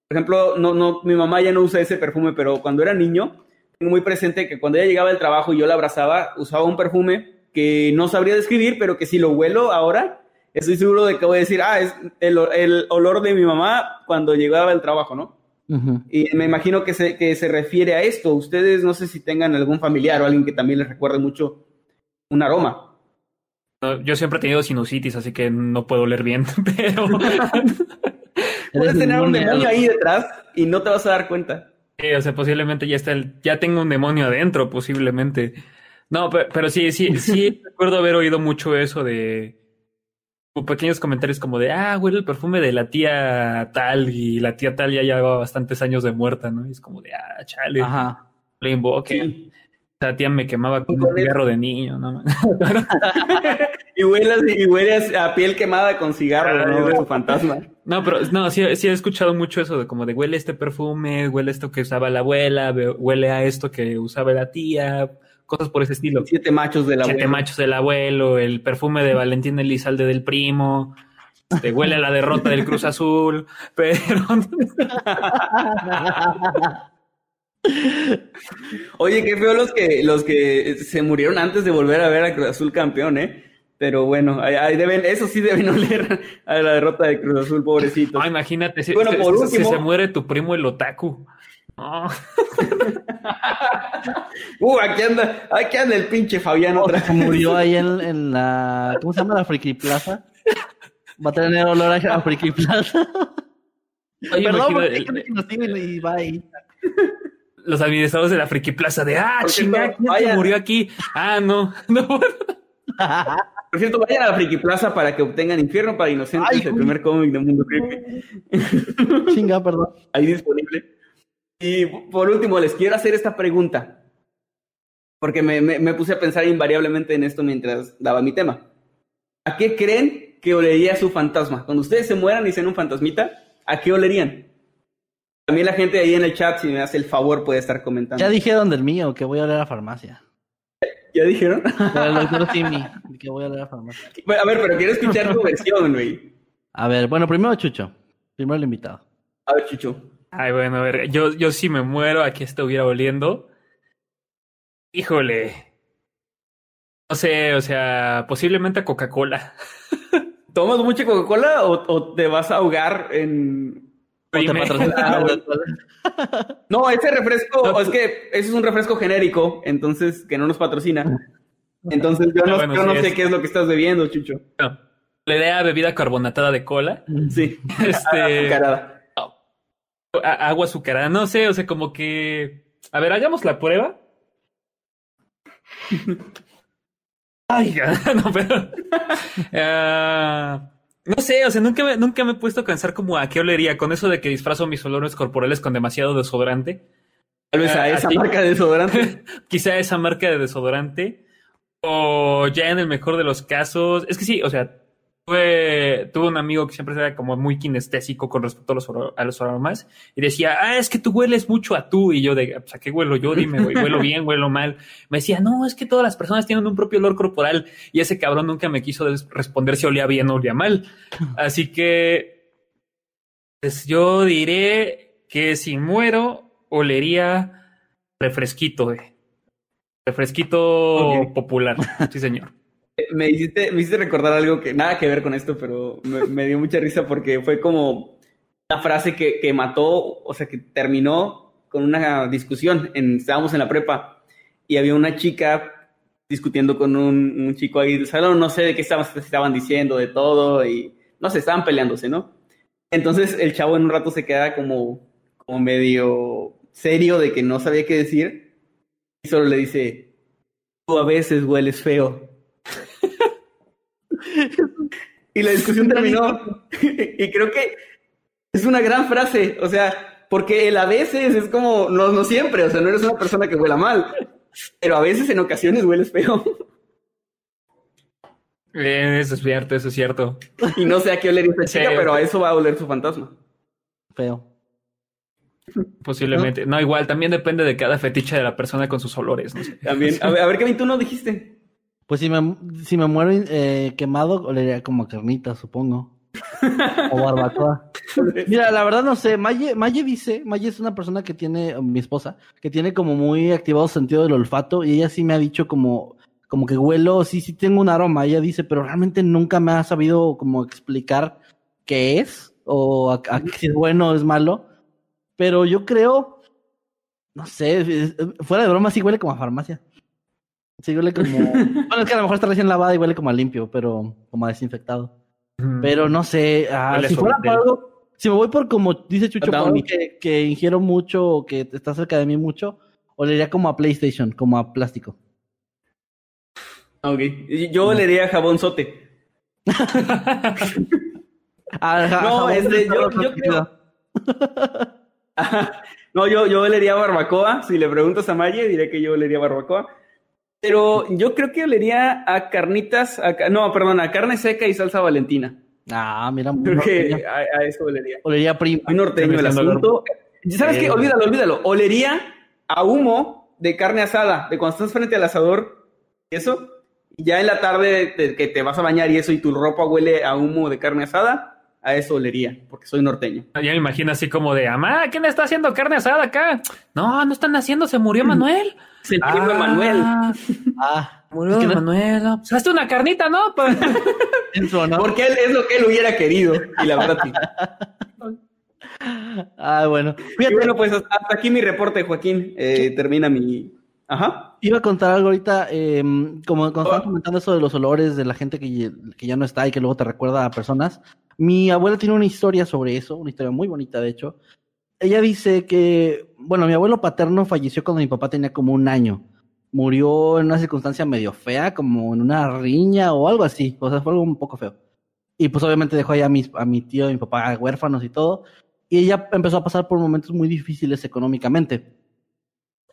Por ejemplo, no, no, mi mamá ya no usa ese perfume, pero cuando era niño, tengo muy presente que cuando ella llegaba del trabajo y yo la abrazaba, usaba un perfume que no sabría describir, pero que si lo huelo ahora, estoy seguro de que voy a decir, ah, es el, el olor de mi mamá cuando llegaba del trabajo, ¿no? Y me imagino que se, que se refiere a esto. Ustedes no sé si tengan algún familiar o alguien que también les recuerde mucho un aroma. Yo siempre he tenido sinusitis, así que no puedo oler bien, pero Puedes tener un demonio ahí detrás y no te vas a dar cuenta. Sí, o sea, posiblemente ya está el, ya tengo un demonio adentro, posiblemente. No, pero, pero sí, sí, sí recuerdo haber oído mucho eso de pequeños comentarios como de ah, huele el perfume de la tía tal, y la tía tal ya lleva bastantes años de muerta, ¿no? Y es como de ah, chale, Ajá. le invoque. Sí. La tía me quemaba con un cigarro de niño, ¿no? Y huele, y huele a piel quemada con cigarro, ¿no? De su fantasma. No, pero no, sí, sí he escuchado mucho eso de como de huele este perfume, huele esto que usaba la abuela, huele a esto que usaba la tía, cosas por ese estilo. Siete machos de la Siete machos del abuelo, el perfume de Valentín Elizalde del primo, te huele a la derrota del Cruz Azul, pero Oye, qué feo los que, los que se murieron antes de volver a ver a Cruz Azul campeón, ¿eh? Pero bueno, ahí, deben, eso sí deben oler a la derrota de Cruz Azul, pobrecito. Ah, imagínate, si, Bueno, por si- último- si se muere tu primo el otaku. No. Uh, aquí anda, aquí anda el pinche Fabián otra Se murió ahí en, en la. ¿Cómo se llama? La Friki Plaza. Va a tener olor a la Friki Plaza. Oye, Perdón, porque nos sigue y va ahí. los administradores de la Friki Plaza de, ah, chinga, ¿quién se murió aquí? Ah, no, no. Por cierto, vayan a la Friki Plaza para que obtengan Infierno para Inocentes, Ay, el primer cómic de Mundo Creepy. Chinga, perdón. ahí disponible. Y por último, les quiero hacer esta pregunta, porque me, me- me puse a pensar invariablemente en esto mientras daba mi tema. ¿A qué creen que olería su fantasma? Cuando ustedes se mueran y sean un fantasmita, ¿a qué olerían? También la gente ahí en el chat, si me hace el favor, puede estar comentando. Ya dijeron del mío que voy a leer a la farmacia. ¿Ya dijeron? Del doctor Simi, que voy a leer a farmacia. A ver, pero quiero escuchar tu versión, güey. A ver, bueno, primero Chucho. Primero el invitado. A ver, Chucho. Ay, bueno, a ver, yo, yo si me muero, aquí estuviera oliendo. Híjole. No sé, o sea, posiblemente a Coca-Cola. ¿Tomas mucha Coca-Cola o, o te vas a ahogar en... ¿O te Dime. patrocina Ah? No, ese refresco, es que ese es un refresco genérico, entonces que no nos patrocina. Entonces yo no, Ah, bueno, yo no sí sé es. qué es lo que estás bebiendo, Chucho. No, la idea bebida carbonatada de cola, Sí. este, agua azucarada, no sé, o sea, como que, a ver, hagamos la prueba. Ay, no, pero, ah, no sé, o sea, nunca me, nunca me he puesto a pensar como a qué olería con eso de que disfrazo mis olores corporales con demasiado desodorante. Tal vez a Ah, esa marca de desodorante. quizá esa marca de desodorante. O ya en el mejor de los casos. Es que sí, o sea, tuve, tuve un amigo que siempre era como muy kinestésico con respecto a los, a los aromas. Y decía, ah, es que tú hueles mucho a tú. Y yo, de, ¿a qué huelo yo? Dime, güey, ¿huelo bien, huelo mal? Me decía, no, es que todas las personas tienen un propio olor corporal. Y ese cabrón nunca me quiso responder si olía bien o olía mal. Así que, pues yo diré que si muero, olería refresquito, güey. Refresquito popular. Sí, señor. Me, hiciste, recordar algo que nada que ver con esto, pero me, dio mucha risa porque fue como una frase que, que mató, o sea, que terminó con una discusión. Estábamos en la prepa y había una chica discutiendo con un, chico ahí del salón, no sé de qué estaban, estaban diciendo, de todo, y no sé, estaban peleándose, ¿no? Entonces el chavo en un rato se queda como, como medio serio de que no sabía qué decir y solo le dice, tú a veces hueles feo. Y la discusión terminó. y creo que es una gran frase, o sea, porque el a veces es como, no, no siempre, o sea, no eres una persona que huela mal, pero a veces en ocasiones hueles feo. Eh, Eso es cierto, eso es cierto. y no sé a qué oler esta chica, pero a eso va a oler su fantasma. Feo. Posiblemente. No, igual, también depende de cada fetiche de la persona con sus olores. No sé. También, a ver, a ver Kevin, tú no dijiste. Pues si me, si me muero eh, quemado, olería como a carnita, supongo. o barbacoa. Mira, la verdad no sé. Maye, Maye dice, Maye es una persona que tiene, mi esposa, que tiene como muy activado sentido del olfato y ella sí me ha dicho como, como que huelo, sí, sí tengo un aroma. Ella dice, pero realmente nunca me ha sabido como explicar qué es o a- a- si es bueno o es malo. Pero yo creo, no sé, fuera de broma sí huele como a farmacia. Sí huele como... bueno, es que a lo mejor está recién lavada y huele como a limpio, pero como a desinfectado. Pero no sé, ah, a si fuera por algo, si me voy por como dice Chucho, algo que, que ingiero mucho o que está cerca de mí mucho, olería como a PlayStation, como a plástico. Ok. Y Yo olería jabón sote. Ah, ja- No, este, de yo- yo sentido. No, yo, yo olería a barbacoa. Si le preguntas a Maye, diré que yo olería a barbacoa. Pero yo creo que olería a carnitas, a no, perdón, a carne seca y salsa valentina. Ah, mira, Creo que a, a eso olería. Olería prima. Muy norteño el asunto. ¿Sabes qué? Olvídalo, olvídalo. Olería a humo de carne asada, de cuando estás frente al asador y eso. Y ya en la tarde que te vas a bañar y eso y tu ropa huele a humo de carne asada, a eso olería, porque soy norteño. Ya me imagino así como de, amá, ¿quién está haciendo carne asada acá? No, no están haciendo, se murió Manuel. Se entiende, Manuel. Ah, Murió es que Manuel. no, Pues hazte una carnita, ¿no? Pa- en su honor. Porque él es lo que él hubiera querido. Y la verdad. Ah, bueno. Y Fíjate, bueno, pues hasta aquí mi reporte, Joaquín. Eh, termina mi. Ajá. Iba a contar algo ahorita, eh, como cuando estaban Oh. comentando eso de los olores de la gente que, ya- que ya no está y que luego te recuerda a personas. Mi abuela tiene una historia sobre eso, una historia muy bonita, de hecho. Ella dice que, bueno, mi abuelo paterno falleció cuando mi papá tenía como un año. Murió en una circunstancia medio fea, como en una riña o algo así. O sea, fue algo un poco feo. Y pues obviamente dejó ahí a, mi tío y mi papá huérfanos y todo. Y ella empezó a pasar por momentos muy difíciles económicamente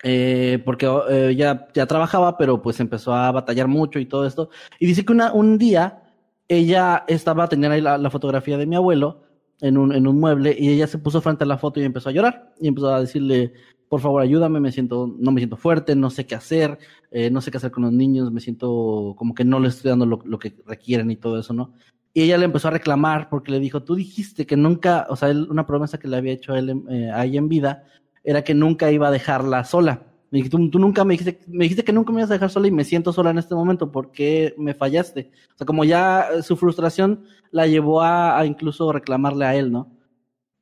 eh, porque eh, ya, trabajaba, pero pues empezó a batallar mucho y todo esto. Y dice que un día ella estaba, tenía ahí la, fotografía de mi abuelo en un, en un mueble y ella se puso frente a la foto y empezó a llorar y empezó a decirle, por favor ayúdame, me siento, no me siento fuerte, no sé qué hacer, eh, no sé qué hacer con los niños, me siento como que no le estoy dando lo, lo que requieren y todo eso, ¿no? Y ella le empezó a reclamar porque le dijo, tú dijiste que nunca, o sea, él- una promesa que le había hecho a, él, eh, en vida, era que nunca iba a dejarla sola. Me dijiste, tú, nunca me dijiste, me dijiste que nunca me ibas a dejar sola y me siento sola en este momento. ¿Por qué me fallaste? O sea, como ya eh, su frustración la llevó a, a incluso reclamarle a él, ¿no?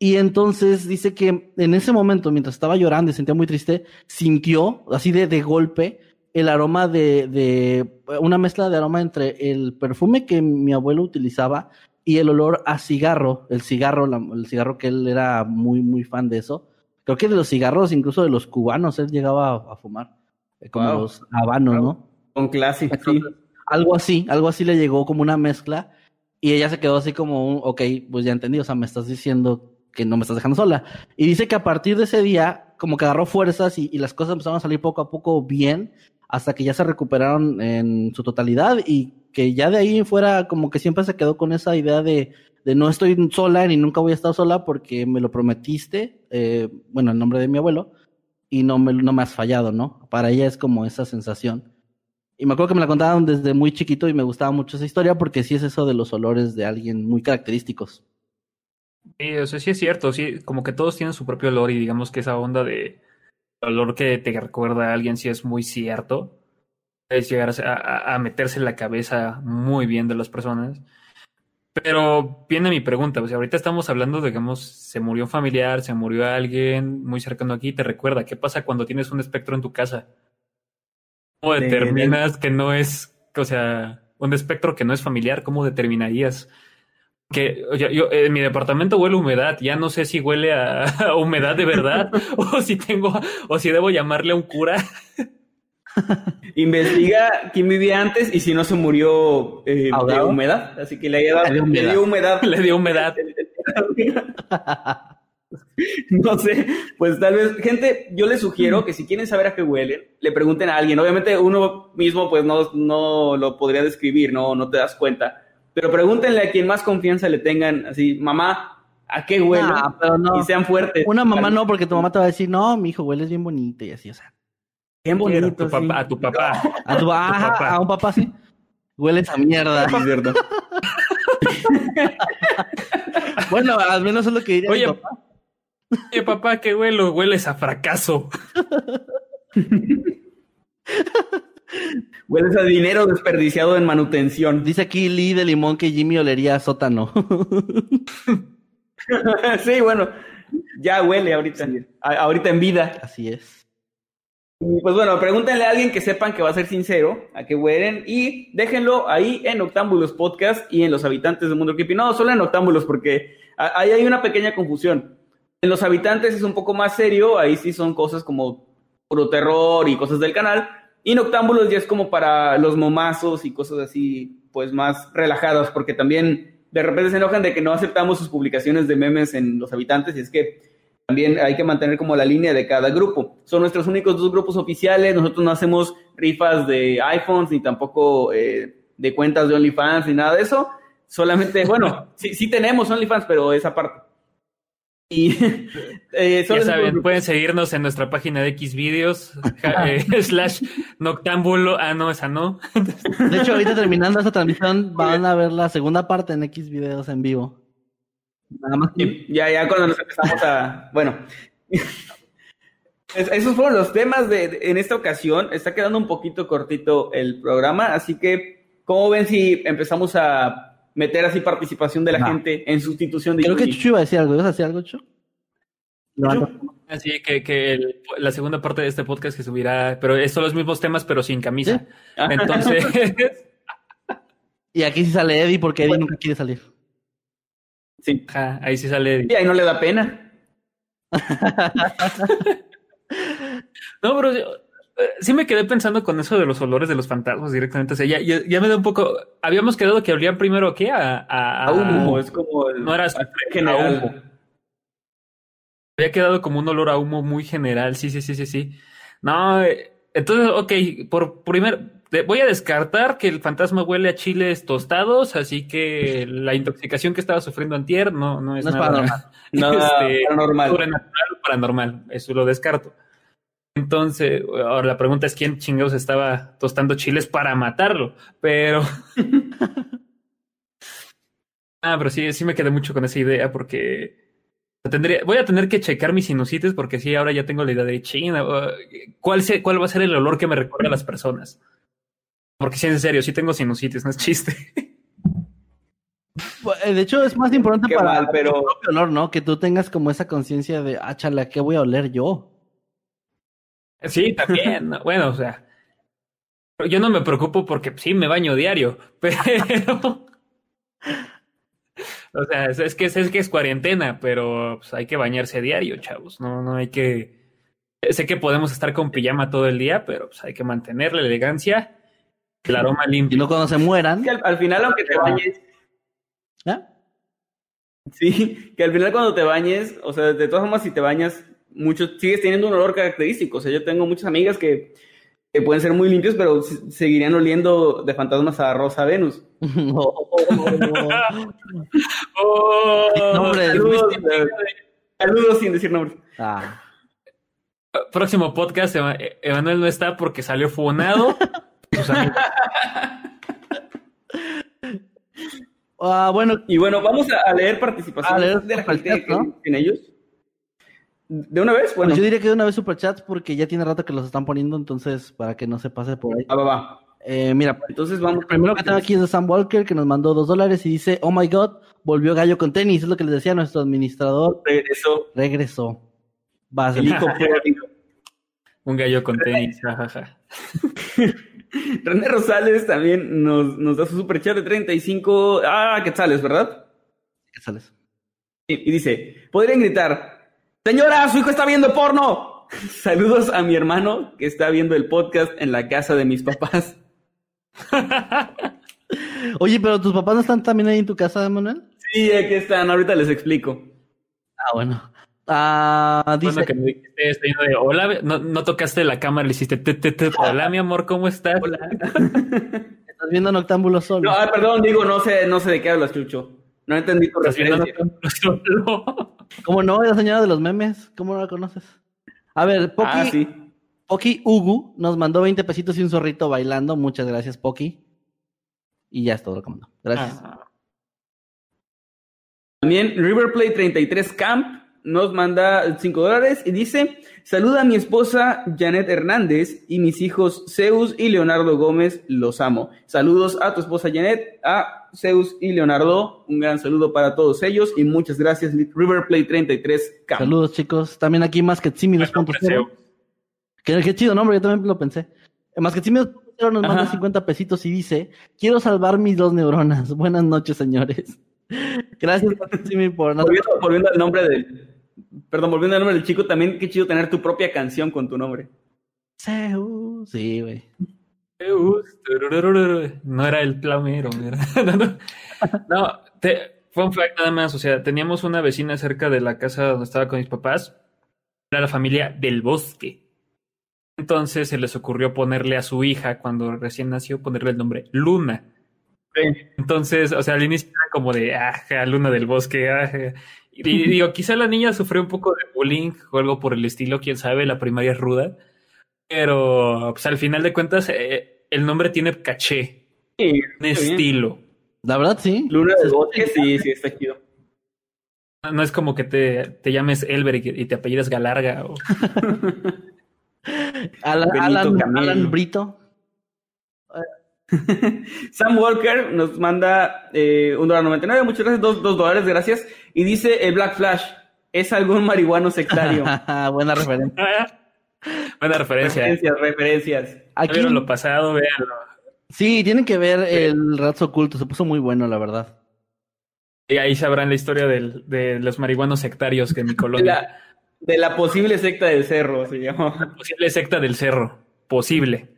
Y entonces dice que en ese momento, mientras estaba llorando y sentía muy triste, sintió, así de, de golpe, el aroma de, de, una mezcla de aroma entre el perfume que mi abuelo utilizaba y el olor a cigarro, el cigarro, el cigarro que él era muy, muy fan de eso. Creo que de los cigarros, incluso de los cubanos, él llegaba a, a fumar, eh, como Wow. los habanos, Wow. ¿no? Con. Sí. Entonces, algo así, algo así le llegó como una mezcla y ella se quedó así como, un, ok, pues ya entendí, o sea, me estás diciendo que no me estás dejando sola. Y dice que a partir de ese día, como que agarró fuerzas y, y las cosas empezaron a salir poco a poco bien, hasta que ya se recuperaron en su totalidad y que ya de ahí fuera como que siempre se quedó con esa idea de, de no estoy sola ni nunca voy a estar sola porque me lo prometiste, eh, bueno, en nombre de mi abuelo, y no me, no me has fallado, ¿no? Para ella es como esa sensación. Y me acuerdo que me la contaban desde muy chiquito y me gustaba mucho esa historia porque sí es eso de los olores de alguien muy característicos. Sí, o sea, sí es cierto, sí, como que todos tienen su propio olor y digamos que esa onda de olor que te recuerda a alguien sí es muy cierto. Es llegar a, a- a meterse en la cabeza muy bien de las personas. Pero viene mi pregunta, o sea, ahorita estamos hablando, digamos, se murió un familiar, se murió alguien muy cercano aquí, te recuerda, ¿qué pasa cuando tienes un espectro en tu casa? ¿Cómo De- determinas que no es, o sea, un espectro que no es familiar? ¿Cómo determinarías? Que o sea, yo en mi departamento huele humedad, ya no sé si huele a, a humedad de verdad o si tengo o si debo llamarle a un cura. Investiga quién vivía antes y si no se murió eh, de humedad. Así que le, haya dado- Le dio le dio humedad. Le dio humedad. No sé, pues tal vez, gente, yo les sugiero que si quieren saber a qué huelen, le pregunten a alguien. Obviamente uno mismo pues no, no lo podría describir, no, no te das cuenta. Pero pregúntenle a quien más confianza le tengan, así, mamá, ¿a qué huele? Nah, pero no. Y sean fuertes. Una mamá no, porque tu mamá te va a decir, no, mi hijo, hueles bien bonito y así, o sea. Bien A bonito, tu papá, a tu papá. A tu, ajá, papá. a un papá sí. Hueles a mierda. sí. Es cierto. bueno, al menos es lo que diría Oye, mi papá. Oye, papá, ¿qué huelo? Hueles a fracaso. Hueles a dinero desperdiciado en manutención. Dice aquí Lee de Limón que Jimmy olería a sótano. sí, bueno, ya huele ahorita. A- ahorita en vida. Así es. Pues bueno, pregúntenle a alguien que sepan que va a ser sincero, a que huelen, y déjenlo ahí en Octámbulos Podcast y en Los Habitantes del Mundo Creepy. No, solo en Octámbulos, porque ahí hay una pequeña confusión. En Los Habitantes es un poco más serio, ahí sí son cosas como puro terror y cosas del canal. Y en Octámbulos ya es como para los momazos y cosas así, pues más relajadas, porque también de repente se enojan de que no aceptamos sus publicaciones de memes en Los Habitantes, y es que también hay que mantener como la línea de cada grupo. Son nuestros únicos dos grupos oficiales. Nosotros no hacemos rifas de iPhones ni tampoco eh, de cuentas de OnlyFans ni nada de eso. Solamente, bueno, sí, sí tenemos OnlyFans, pero esa parte. Y eh, ya saben, pueden seguirnos en nuestra página de X videos, eh, slash noctámbulo. Ah, no, esa no. De hecho, ahorita terminando esta transmisión, van a ver la segunda parte en X videos en vivo. Nada más. ya, ya cuando nos empezamos a. Bueno. Esos fueron los temas de, en esta ocasión. Está quedando un poquito cortito el programa, así que, ¿cómo ven si empezamos a meter así participación de la gente en sustitución de Creo que Chucho iba a decir algo. ¿Ibas a decir algo, Chucho? Así que, que la segunda parte de este podcast que subirá, pero es son los mismos temas, pero sin camisa. Entonces. y aquí sí sale Eddie porque Eddie nunca quiere salir. Sí. ahí sí sale. Y ahí no le da pena. no, pero eh, sí me quedé pensando con eso de los olores de los fantasmas directamente. O sea, ya, ya, me da un poco. Habíamos quedado que olían primero ¿qué? A, a, humo. Es como. no era general. Humo. Había quedado como un olor a humo muy general. Sí, sí, sí, sí, sí. No, eh, entonces, ok, por primer. Voy a descartar que el fantasma huele a chiles tostados, así que la intoxicación que estaba sufriendo antier no, no es, no nada, es nada este, paranormal. paranormal. Eso lo descarto. Entonces, ahora la pregunta es quién chingados estaba tostando chiles para matarlo, pero... ah, pero sí, sí me quedé mucho con esa idea porque tendría, voy a tener que checar mis sinusitis porque sí, ahora ya tengo la idea de China. ¿Cuál, ¿Cuál va a ser el olor que me recuerda a las personas? Porque sí, en serio, sí tengo sinusitis, no es chiste. Eh, de hecho, es más importante para el propio olor, ¿no? Que tú tengas como esa conciencia de, ah, chala, ¿qué voy a oler yo? Sí, también. bueno, o sea, yo no me preocupo porque sí me baño diario, pero... o sea, es, que, es que es cuarentena, pero pues, hay que bañarse diario, chavos. No, no hay que... Sé que podemos estar con pijama todo el día, pero pues, hay que mantener la elegancia, el aroma limpio. Y no cuando se mueran. Que al, final, aunque te bañes... ¿Ah? Sí, que al final cuando te bañes, o sea, de todas formas, si te bañas muchos, sigues teniendo un olor característico. O sea, yo tengo muchas amigas que, que pueden ser muy limpios, pero seguirían oliendo de fantasmas a Rosa Venus. oh, saludos, saludos, sin decir nombres. Ah. Próximo podcast, Emanuel no está porque salió funado. ah, bueno, y bueno, vamos a leer participación de la gente en ellos. ¿De una vez? Bueno. Pues yo diría que de una vez superchats porque ya tiene rato que los están poniendo, entonces para que no se pase por ahí. Ah, va, va. Eh, mira, entonces vamos. Primero que tengo aquí es de Sam Walker que nos mandó dos dólares y dice: Oh my god, volvió Gallo con tenis. Es lo que les decía nuestro administrador. Regresó. Regresó. Vas, Un gallo con tenis, jajaja. René Rosales también nos, nos da su superchat de 35. Ah, quetzales, ¿verdad? Quetzales. Y, y dice: Podrían gritar. Señora, su hijo está viendo porno. Saludos a mi hermano que está viendo el podcast en la casa de mis papás. Oye, pero tus papás no están también ahí en tu casa, Manuel? Sí, aquí están. Ahorita les explico. Ah, bueno. Ah, dice que me hola, no, tocaste la cámara, le hiciste hola, mi amor, ¿cómo estás? Hola. Estás viendo Noctámbulo solo. No, ah, perdón, digo, no sé, no sé de qué hablas, Chucho. No entendí tu referencia. ¿Cómo no? La señora de los memes. ¿Cómo no la conoces? A ver, Poki. Ah, sí. Poki Ugu nos mandó 20 pesitos y un zorrito bailando. Muchas gracias, Poki. Y ya es todo lo que mandó. Gracias. Ah. También Riverplay 33 Camp nos manda 5 dólares y dice: Saluda a mi esposa Janet Hernández y mis hijos Zeus y Leonardo Gómez. Los amo. Saludos a tu esposa Janet, a Zeus y Leonardo. Un gran saludo para todos ellos y muchas gracias, Riverplay 33 Saludos, chicos. También aquí más que 2.0. Que, qué chido nombre, yo también lo pensé. Más que 2.0 nos manda 50 pesitos y dice: Quiero salvar mis dos neuronas. Buenas noches, señores. Gracias, por volviendo, volviendo al nombre del. Perdón, volviendo al nombre del chico, también qué chido tener tu propia canción con tu nombre. Zeus. Sí, güey. No era el plamero, No, fun fact nada más, o sea, teníamos una vecina cerca de la casa donde estaba con mis papás. Era la familia del bosque. Entonces se les ocurrió ponerle a su hija, cuando recién nació, ponerle el nombre Luna. Entonces, o sea, al inicio era como de, ah, Luna del bosque, ah, y digo, quizá la niña sufrió un poco de bullying o algo por el estilo, quién sabe, la primaria es ruda. Pero, pues al final de cuentas, eh, el nombre tiene caché, Sí, un bien. estilo. La verdad, sí. Luna del bosque, sí, sí, está chido. No es como que te, te llames Elber y, te apellidas Galarga. O... Alan, Benito Alan, Camelo. Alan Brito. Sam Walker nos manda eh, un dólar 99, muchas gracias, dos, dos dólares, gracias. Y dice el Black Flash, es algún marihuano sectario. Buena referencia. Buena referencia. referencias, referencias. ¿Ya Aquí, vieron lo pasado, véanlo. sí, tienen que ver el Ratso Oculto. Se puso muy bueno, la verdad. Y ahí sabrán la historia del- de los marihuanos sectarios que en mi De colonia. la, de la posible secta del cerro, se llama. Posible secta del cerro. Posible.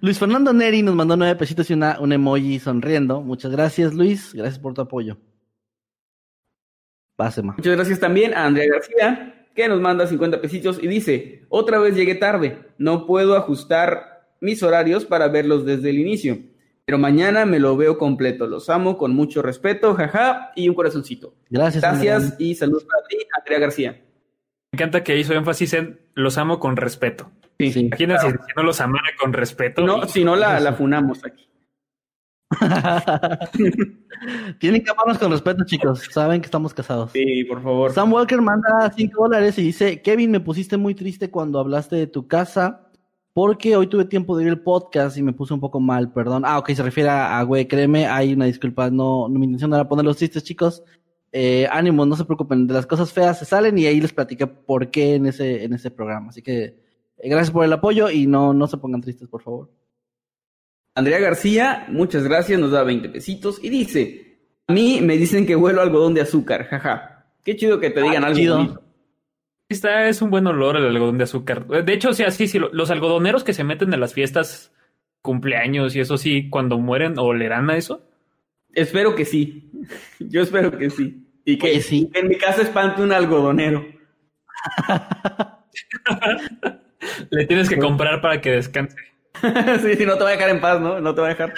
Luis Fernando Neri nos mandó nueve pesitos y una, un emoji sonriendo. Muchas gracias, Luis. Gracias por tu apoyo. Pásema. Muchas gracias también a Andrea García, que nos manda 50 pesitos y dice, otra vez llegué tarde, no puedo ajustar mis horarios para verlos desde el inicio, pero mañana me lo veo completo, los amo con mucho respeto, jaja, y un corazoncito. Gracias. Gracias Andrea. y saludos para ti, Andrea García. Me encanta que hizo énfasis en los amo con respeto. Sí, Sí. Imagínate si no los amara con respeto. No, si no la, la funamos aquí. Tienen que amarnos con respeto, chicos. Saben que estamos casados. Sí, por favor. Sam Walker manda 5 dólares y dice, Kevin, me pusiste muy triste cuando hablaste de tu casa porque hoy tuve tiempo de ir el podcast y me puse un poco mal, perdón. Ah, ok, se refiere a, a güey, créeme, hay una disculpa, no, no mi intención era poner los tristes, chicos. Eh, ánimo, no se preocupen, de las cosas feas se salen y ahí les platiqué por qué en ese, en ese programa. Así que gracias por el apoyo y no, no se pongan tristes, por favor. Andrea García, muchas gracias, nos da 20 pesitos y dice, a mí me dicen que huelo algodón de azúcar, jaja. Qué chido que te digan Ah, algo chido. Esta es un buen olor el algodón de azúcar. De hecho, o sea, sí, sí, lo- los algodoneros que se meten en las fiestas, cumpleaños y eso sí, cuando mueren, olerán a eso. Espero que sí. Yo espero que sí. Y que, Oye, sí. que en mi casa espante un algodonero. Le tienes que comprar para que descanse. sí, sí, no te va a dejar en paz, ¿no? No te va a dejar.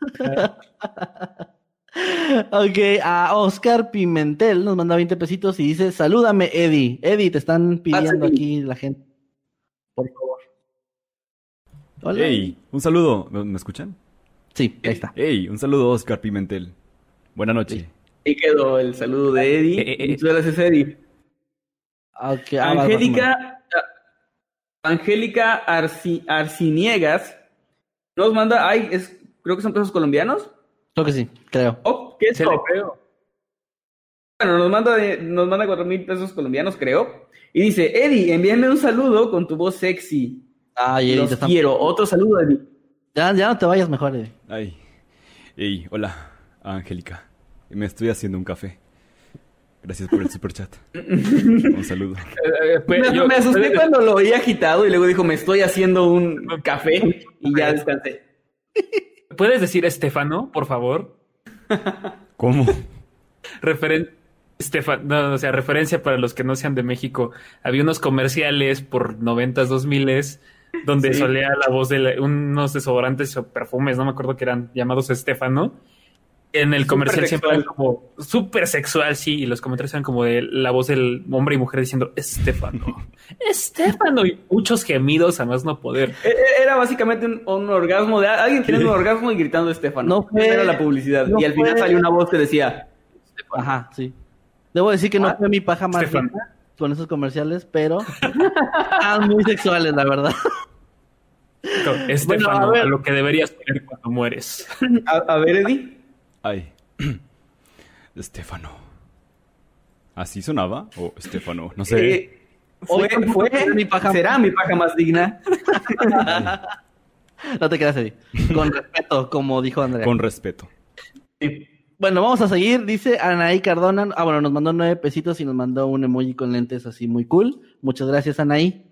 Ok, a Oscar Pimentel nos manda 20 pesitos y dice, salúdame, Eddie. Eddie, te están pidiendo Pásale. aquí la gente. Por favor. Hola. Hey, un saludo. ¿Me me escuchan? Sí, ahí está. Hey, un saludo, Oscar Pimentel. Buena noche. Ahí quedó el saludo de Eddie. Eh, eh, eh. Muchas gracias, Eddie. Ok, ah. Angélica, Angélica Arci- Arciniegas nos manda, ay, es, creo que son pesos colombianos. Creo que sí, creo. Oh, ¿qué es creo. Bueno, nos manda, de- nos manda cuatro mil pesos colombianos, creo. Y dice, Eddie, envíame un saludo con tu voz sexy. Ay, Eddie, Los te están- quiero. Otro saludo, Eddie. ya, ya no te vayas mejor, Eddie. Ay. Hey, hola, Angélica. Me estoy haciendo un café. Gracias por el super chat. Un saludo. Eh, eh, pues, Me, yo- me asusté puedes- cuando lo oí agitado y luego dijo, me estoy haciendo un café y ya descansé. ¿Puedes decir Estefano, por favor? ¿Cómo? Referen Estefan, no, o sea, referencia para los que no sean de México. Había unos comerciales por 90s, 2000s donde Sí. solía la voz de la- unos desodorantes o perfumes, no me acuerdo que eran llamados Estefano. En el comercial siempre sexual. era como súper sexual, sí, y los comentarios eran como de la voz del hombre y mujer diciendo Estefano, Estefano, y muchos gemidos a más no poder. E- e- Era básicamente un, un orgasmo de alguien teniendo un orgasmo y gritando Estefano. No fue- Esa era la publicidad. no y al final fue- salió una voz que decía, Ajá, sí. Debo decir que no Ah, fue mi paja más Estefan. rica con esos comerciales, pero estaban muy sexuales, la verdad. Estefano, a ver. a lo que deberías poner cuando mueres. a, a ver, Eddie. Ay. Estefano. ¿Así sonaba? ¿O Estefano? No sé. Eh, fue, fue- fue mi paja- será mi paja más digna. No te creas, Eddie. Con respeto, como dijo Andrea. Con respeto. Bueno, vamos a seguir. Dice Anaí Cardona. Ah, bueno, nos mandó nueve pesitos y nos mandó un emoji con lentes así muy cool. Muchas gracias, Anaí.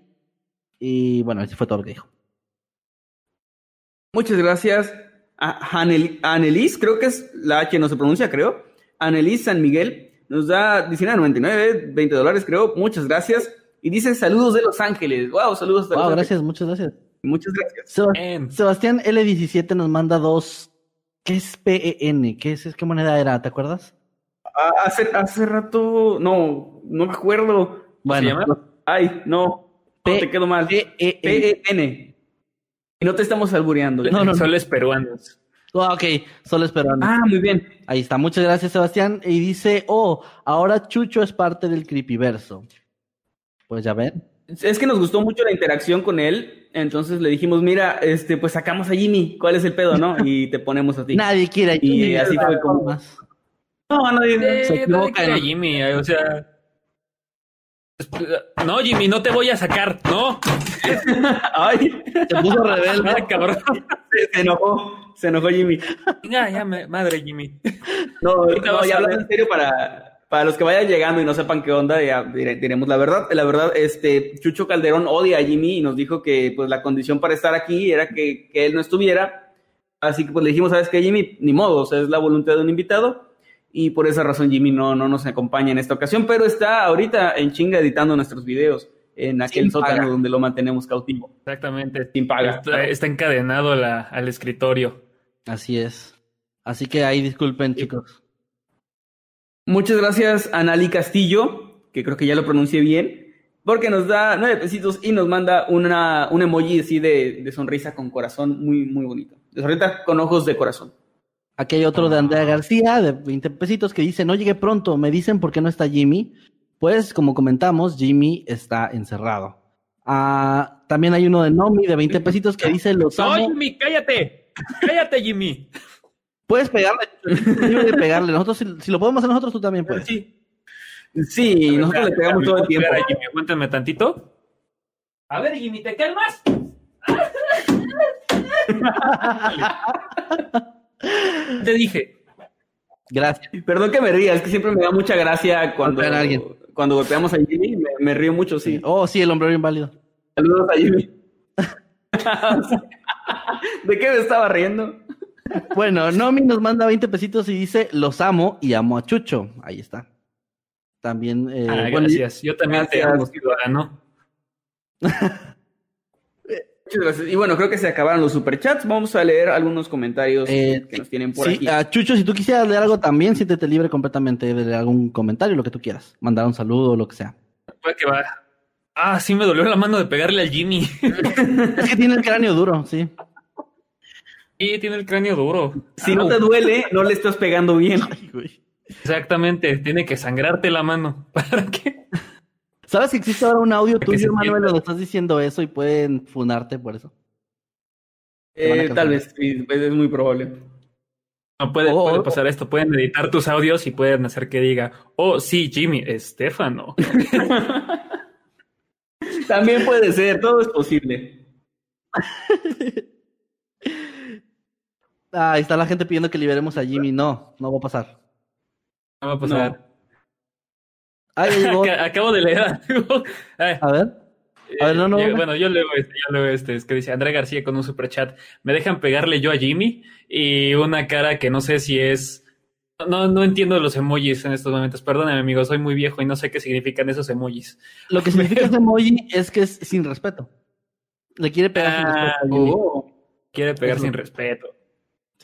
Y bueno, ese fue todo lo que dijo. Muchas gracias. Anelis, creo que es la H, no se pronuncia, creo. Anelis San Miguel nos da 19.99, 20 dólares, creo. Muchas gracias. Y dice saludos de Los Ángeles. Wow, saludos hasta Wow, Los gracias, muchas gracias. Muchas gracias. Bien. Sebastián L17 nos manda dos. ¿Qué es PEN? ¿Qué es? ¿Qué moneda era? ¿Te acuerdas? Ah, hace, hace rato, no, no me acuerdo. Bueno, llama? Ay, no, no te quedo mal. PEN. Y no te estamos albureando. No, no. Soles peruanos. Ah, ok, solo esperando. Ah, muy bien. Ahí está, muchas gracias, Sebastián. Y dice, oh, ahora Chucho es parte del creepyverso. Pues ya ven. Es que nos gustó mucho la interacción con él, entonces le dijimos, mira, este, pues sacamos a Jimmy, ¿cuál es el pedo, no? Y te ponemos a ti. Nadie quiere Y así fue como- Más. No, nadie- Se Eh, equivoca, nadie quiere a Jimmy, o sea. No, Jimmy, no te voy a sacar. No. Ay, Se puso rebelde. Ah, cabrón. se, se enojó, se enojó Jimmy. Ya, ya, me- madre, Jimmy. No, Ahorita no ya hablando en serio para, para los que vayan llegando y no sepan qué onda, ya dire- diremos la verdad. La verdad, este, Chucho Calderón odia a Jimmy y nos dijo que pues la condición para estar aquí era que, que él no estuviera. Así que pues le dijimos, ¿sabes qué, Jimmy? Ni modo, o sea, es la voluntad de un invitado. Y por esa razón Jimmy no, no nos acompaña en esta ocasión, pero está ahorita en chinga editando nuestros videos en aquel Sin sótano paga. donde lo mantenemos cautivo. Exactamente. Sin paga. Está, está encadenado la- al escritorio. Así es. Así que ahí disculpen, chicos. Muchas gracias a Nali Castillo, que creo que ya lo pronuncié bien, porque nos da nueve pesitos y nos manda una, un emoji así de, de sonrisa con corazón muy, muy bonito. De sonrisa con ojos de corazón. Aquí hay otro de Andrea García, de 20 pesitos, que dice, no llegué pronto, me dicen por qué no está Jimmy. Pues, como comentamos, Jimmy está encerrado. Ah, también hay uno de Nomi, de 20 pesitos, que dice, los ¡No, amo. Jimmy, cállate! ¡Cállate, Jimmy! Puedes pegarle, de pegarle. Nosotros, si, si lo podemos hacer nosotros, tú también puedes. Sí. Sí, nosotros le pegamos todo el tiempo. Espera, Jimmy, aguántame tantito. A ver, Jimmy, ¿te calmas? Te dije. Gracias. Perdón que me ría, es que siempre me da mucha gracia cuando, Golpear a alguien. cuando golpeamos a Jimmy, me, me río mucho, sí. Oh, sí, el hombre inválido. Saludos a Jimmy. ¿De qué me estaba riendo? Bueno, Nomi nos manda 20 pesitos y dice, los amo y amo a Chucho. Ahí está. También, eh, Ah, bueno, gracias. Yo también te amo, ciudadano. Muchas gracias. Y bueno, creo que se acabaron los superchats. Vamos a leer algunos comentarios Eh, que nos tienen por Sí, aquí. a Chucho, si tú quisieras leer algo también, siéntete libre completamente de leer algún comentario, lo que tú quieras. Mandar un saludo o lo que sea. Puede que va. Ah, sí me dolió la mano de pegarle al Jimmy. Es que tiene el cráneo duro, sí. Sí, tiene el cráneo duro. Si no te duele, no le estás pegando bien. Exactamente, tiene que sangrarte la mano. ¿Para qué? ¿Sabes que existe ahora un audio tuyo, Manuel, donde estás diciendo eso y pueden funarte por eso? Eh, tal vez, sí, es muy probable. No puede, Oh, puede oh. pasar esto. Pueden editar tus audios y pueden hacer que diga, oh, sí, Jimmy, Estefano. También puede ser, todo es posible. Ah, ahí está la gente pidiendo que liberemos a Jimmy. No, no va a pasar. No va a pasar. Llegó. Ac- Acabo de leer algo. A ver. A ver, no, no, eh, no. Bueno, yo leo este, yo leo este. Es que dice Andrea García con un superchat. Me dejan pegarle yo a Jimmy y una cara que no sé si es. No, no entiendo los emojis en estos momentos. Perdóname, amigo, soy muy viejo y no sé qué significan esos emojis. Lo que significa ese emoji es que es sin respeto. Le quiere pegar sin Ah, respeto a Jimmy. Oh. Quiere pegar Eso. sin respeto.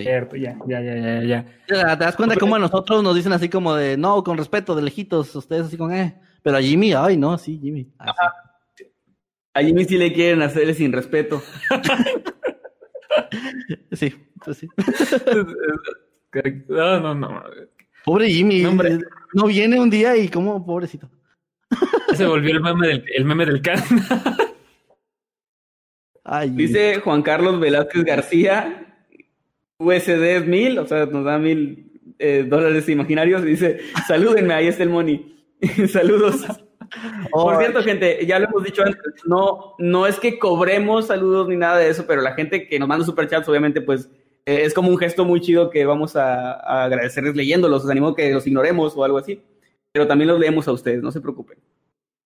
Sí. Cierto, ya, ya, ya, ya, ya. ¿Te das cuenta cómo a nosotros nos dicen así como de, no, con respeto, de lejitos, ustedes así con, eh. Pero a Jimmy, ay, no, sí, Jimmy. Ah. A Jimmy sí le quieren hacerle sin respeto. Sí, pues sí. No, no, no. Pobre Jimmy. No, hombre. No viene un día y como, pobrecito. Se volvió el meme del, el meme del can. Ay. Dice Juan Carlos Velázquez García, USD mil, o sea, nos da mil eh, dólares imaginarios. Dice, salúdenme, ahí está el money. Saludos. Oh, Por cierto, gente, ya lo hemos dicho antes, no, no es que cobremos saludos ni nada de eso, pero la gente que nos manda superchats, obviamente, pues eh, es como un gesto muy chido que vamos a, a agradecerles leyéndolos. Os animo que los ignoremos o algo así, pero también los leemos a ustedes, no se preocupen.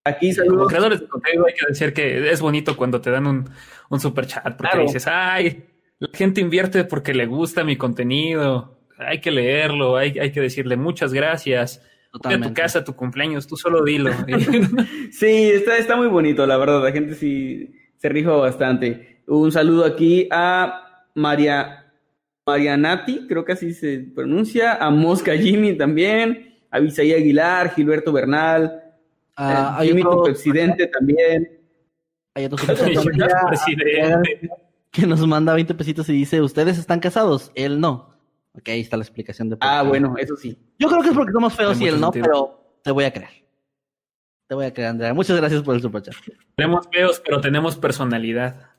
Aquí Como saludos. creadores de contenido hay que decir que es bonito cuando te dan un, un super chat porque Claro. dices, ay, la gente invierte porque le gusta mi contenido. Hay que leerlo, hay, hay que decirle muchas gracias. Voy a tu Totalmente. casa, tu cumpleaños, tú solo dilo. Sí, está, está muy bonito, la verdad. La gente sí se rifa bastante. Un saludo aquí a María Marianati, creo que así se pronuncia, a Mosca Jimmy también, a Visaí Aguilar, Gilberto Bernal, Ah, eh, Jimmy tu presidente también. hay otro presidente. Que nos manda 20 pesitos y dice, ¿ustedes están casados? Él no. Ok, ahí está la explicación de por Ah, qué. bueno, eso sí. Yo creo que es porque somos feos y él no, sentido. pero te voy a creer. Te voy a creer, Andrea. Muchas gracias por el superchat. Tenemos feos, pero tenemos personalidad.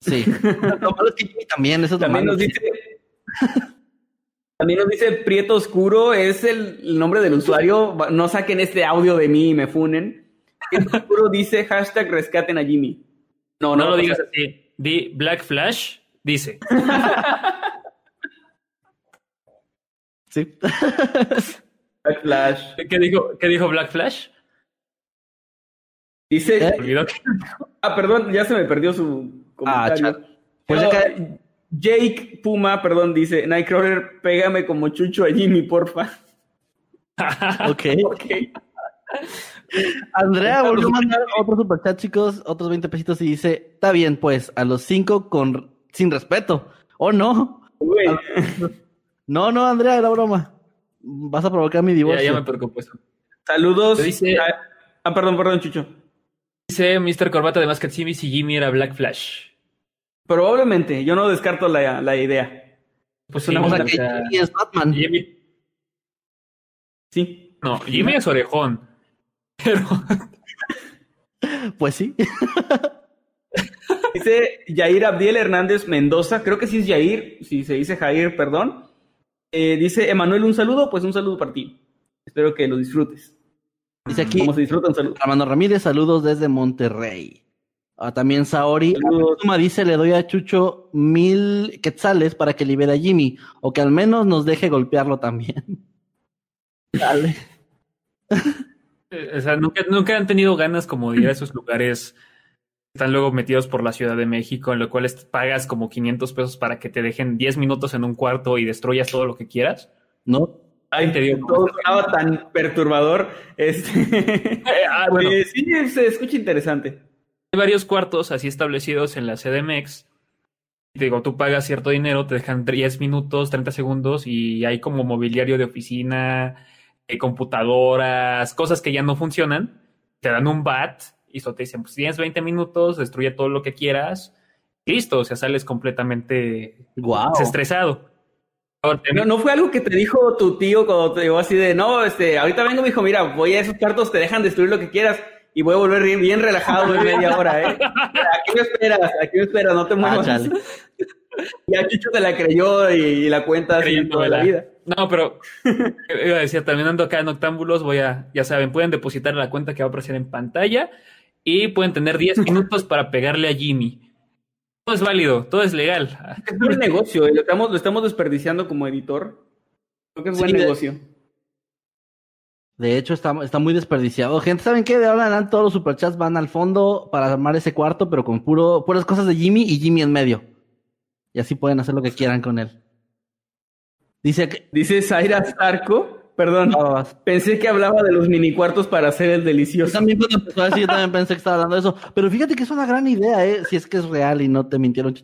Sí. Lo malo es que Jimmy también, eso es lo También malo. nos dice. También nos dice Prieto Oscuro, es el, nombre del usuario. No saquen este audio de mí y me funen. Prieto Oscuro dice hashtag rescaten a Jimmy. No, No, no, lo o digas sea, así. Di Black Flash, dice. Sí. Black Flash. ¿Qué dijo, qué dijo Black Flash? Dice. ¿Eh? Ah, perdón, ya se me perdió su comentario. chale. Pues Pero, ca- Jake Puma, perdón, dice Nightcrawler, pégame como chucho a Jimmy, porfa. Ok. Ok. Andrea volvió a mandar otro superchat, chicos, otros 20 pesitos y dice, está bien, pues, a los 5 con sin respeto. ¿O no? Güey. No, no, Andrea, era broma. Vas a provocar mi divorcio. ya me preocupé eso. Saludos. Te dice- a- Ah, perdón, perdón, Chucho. Dice Mr. Corbata de Masked Jimmy si Jimmy era Black Flash. Probablemente, yo no descarto la, la idea. Pues Una O buena- sea, que Jimmy es Batman. Jimmy, Sí. no, Jimmy es orejón. Pero Pues sí. Dice Yair Abdiel Hernández Mendoza, creo que sí es Yair, si se dice Jair, perdón. Eh, dice Emanuel, un saludo, pues un saludo para ti. Espero que lo disfrutes. Dice aquí, Como se disfruta, un saludo. Armando Ramírez, saludos desde Monterrey. Ah, también Saori. Suma dice, le doy a Chucho mil quetzales para que libere a Jimmy, o que al menos nos deje golpearlo también. Dale. Eh, O sea, nunca, nunca han tenido ganas como de ir a esos lugares que están luego metidos por la Ciudad de México, en lo cual pagas como 500 pesos para que te dejen 10 minutos en un cuarto y destruyas todo lo que quieras. ¿No? Ay, Te digo, todo sonaba tan perturbador. Este... ah, bueno. Eh, sí, se escucha interesante. Hay varios cuartos así establecidos en la CDMX. Te digo, tú pagas cierto dinero, te dejan 10 minutos, 30 segundos y hay como mobiliario de oficina, eh, computadoras, cosas que ya no funcionan. Te dan un bat y eso te dicen, pues tienes 20 minutos, destruye todo lo que quieras. y Listo, o sea, sales completamente desestresado. Ahora, No, no fue algo que te dijo tu tío cuando te llegó así de, no, este, ahorita vengo, me dijo, mira, voy a esos cuartos, te dejan destruir lo que quieras y voy a volver bien, bien relajado en media hora, ¿eh? Aquí me esperas, aquí me esperas, no te Ah, muevas. ya Chucho te la creyó y, y la cuenta así toda la vida. No, pero iba a decir, también ando acá en Octámbulos, voy a, ya saben, pueden depositar la cuenta que va a aparecer en pantalla y pueden tener 10 minutos para pegarle a Jimmy. Todo es válido, todo es legal. Es buen negocio, ¿eh? lo, estamos, lo estamos desperdiciando como editor. Creo que es buen Sí, de- negocio. De hecho, está, está muy desperdiciado. Gente, ¿saben qué? De ahora en adelante todos los superchats van al fondo para armar ese cuarto, pero con puro, puras cosas de Jimmy y Jimmy en medio. Y así pueden hacer lo que quieran con él. Dice que... Dice Zaira Zarco, perdón, No, pensé que hablaba de los mini cuartos para hacer el Yo delicioso. también cuando empezó a decir, yo también pensé que estaba hablando de eso. Pero fíjate que es una gran idea, ¿eh? Si es que es real y no te mintieron.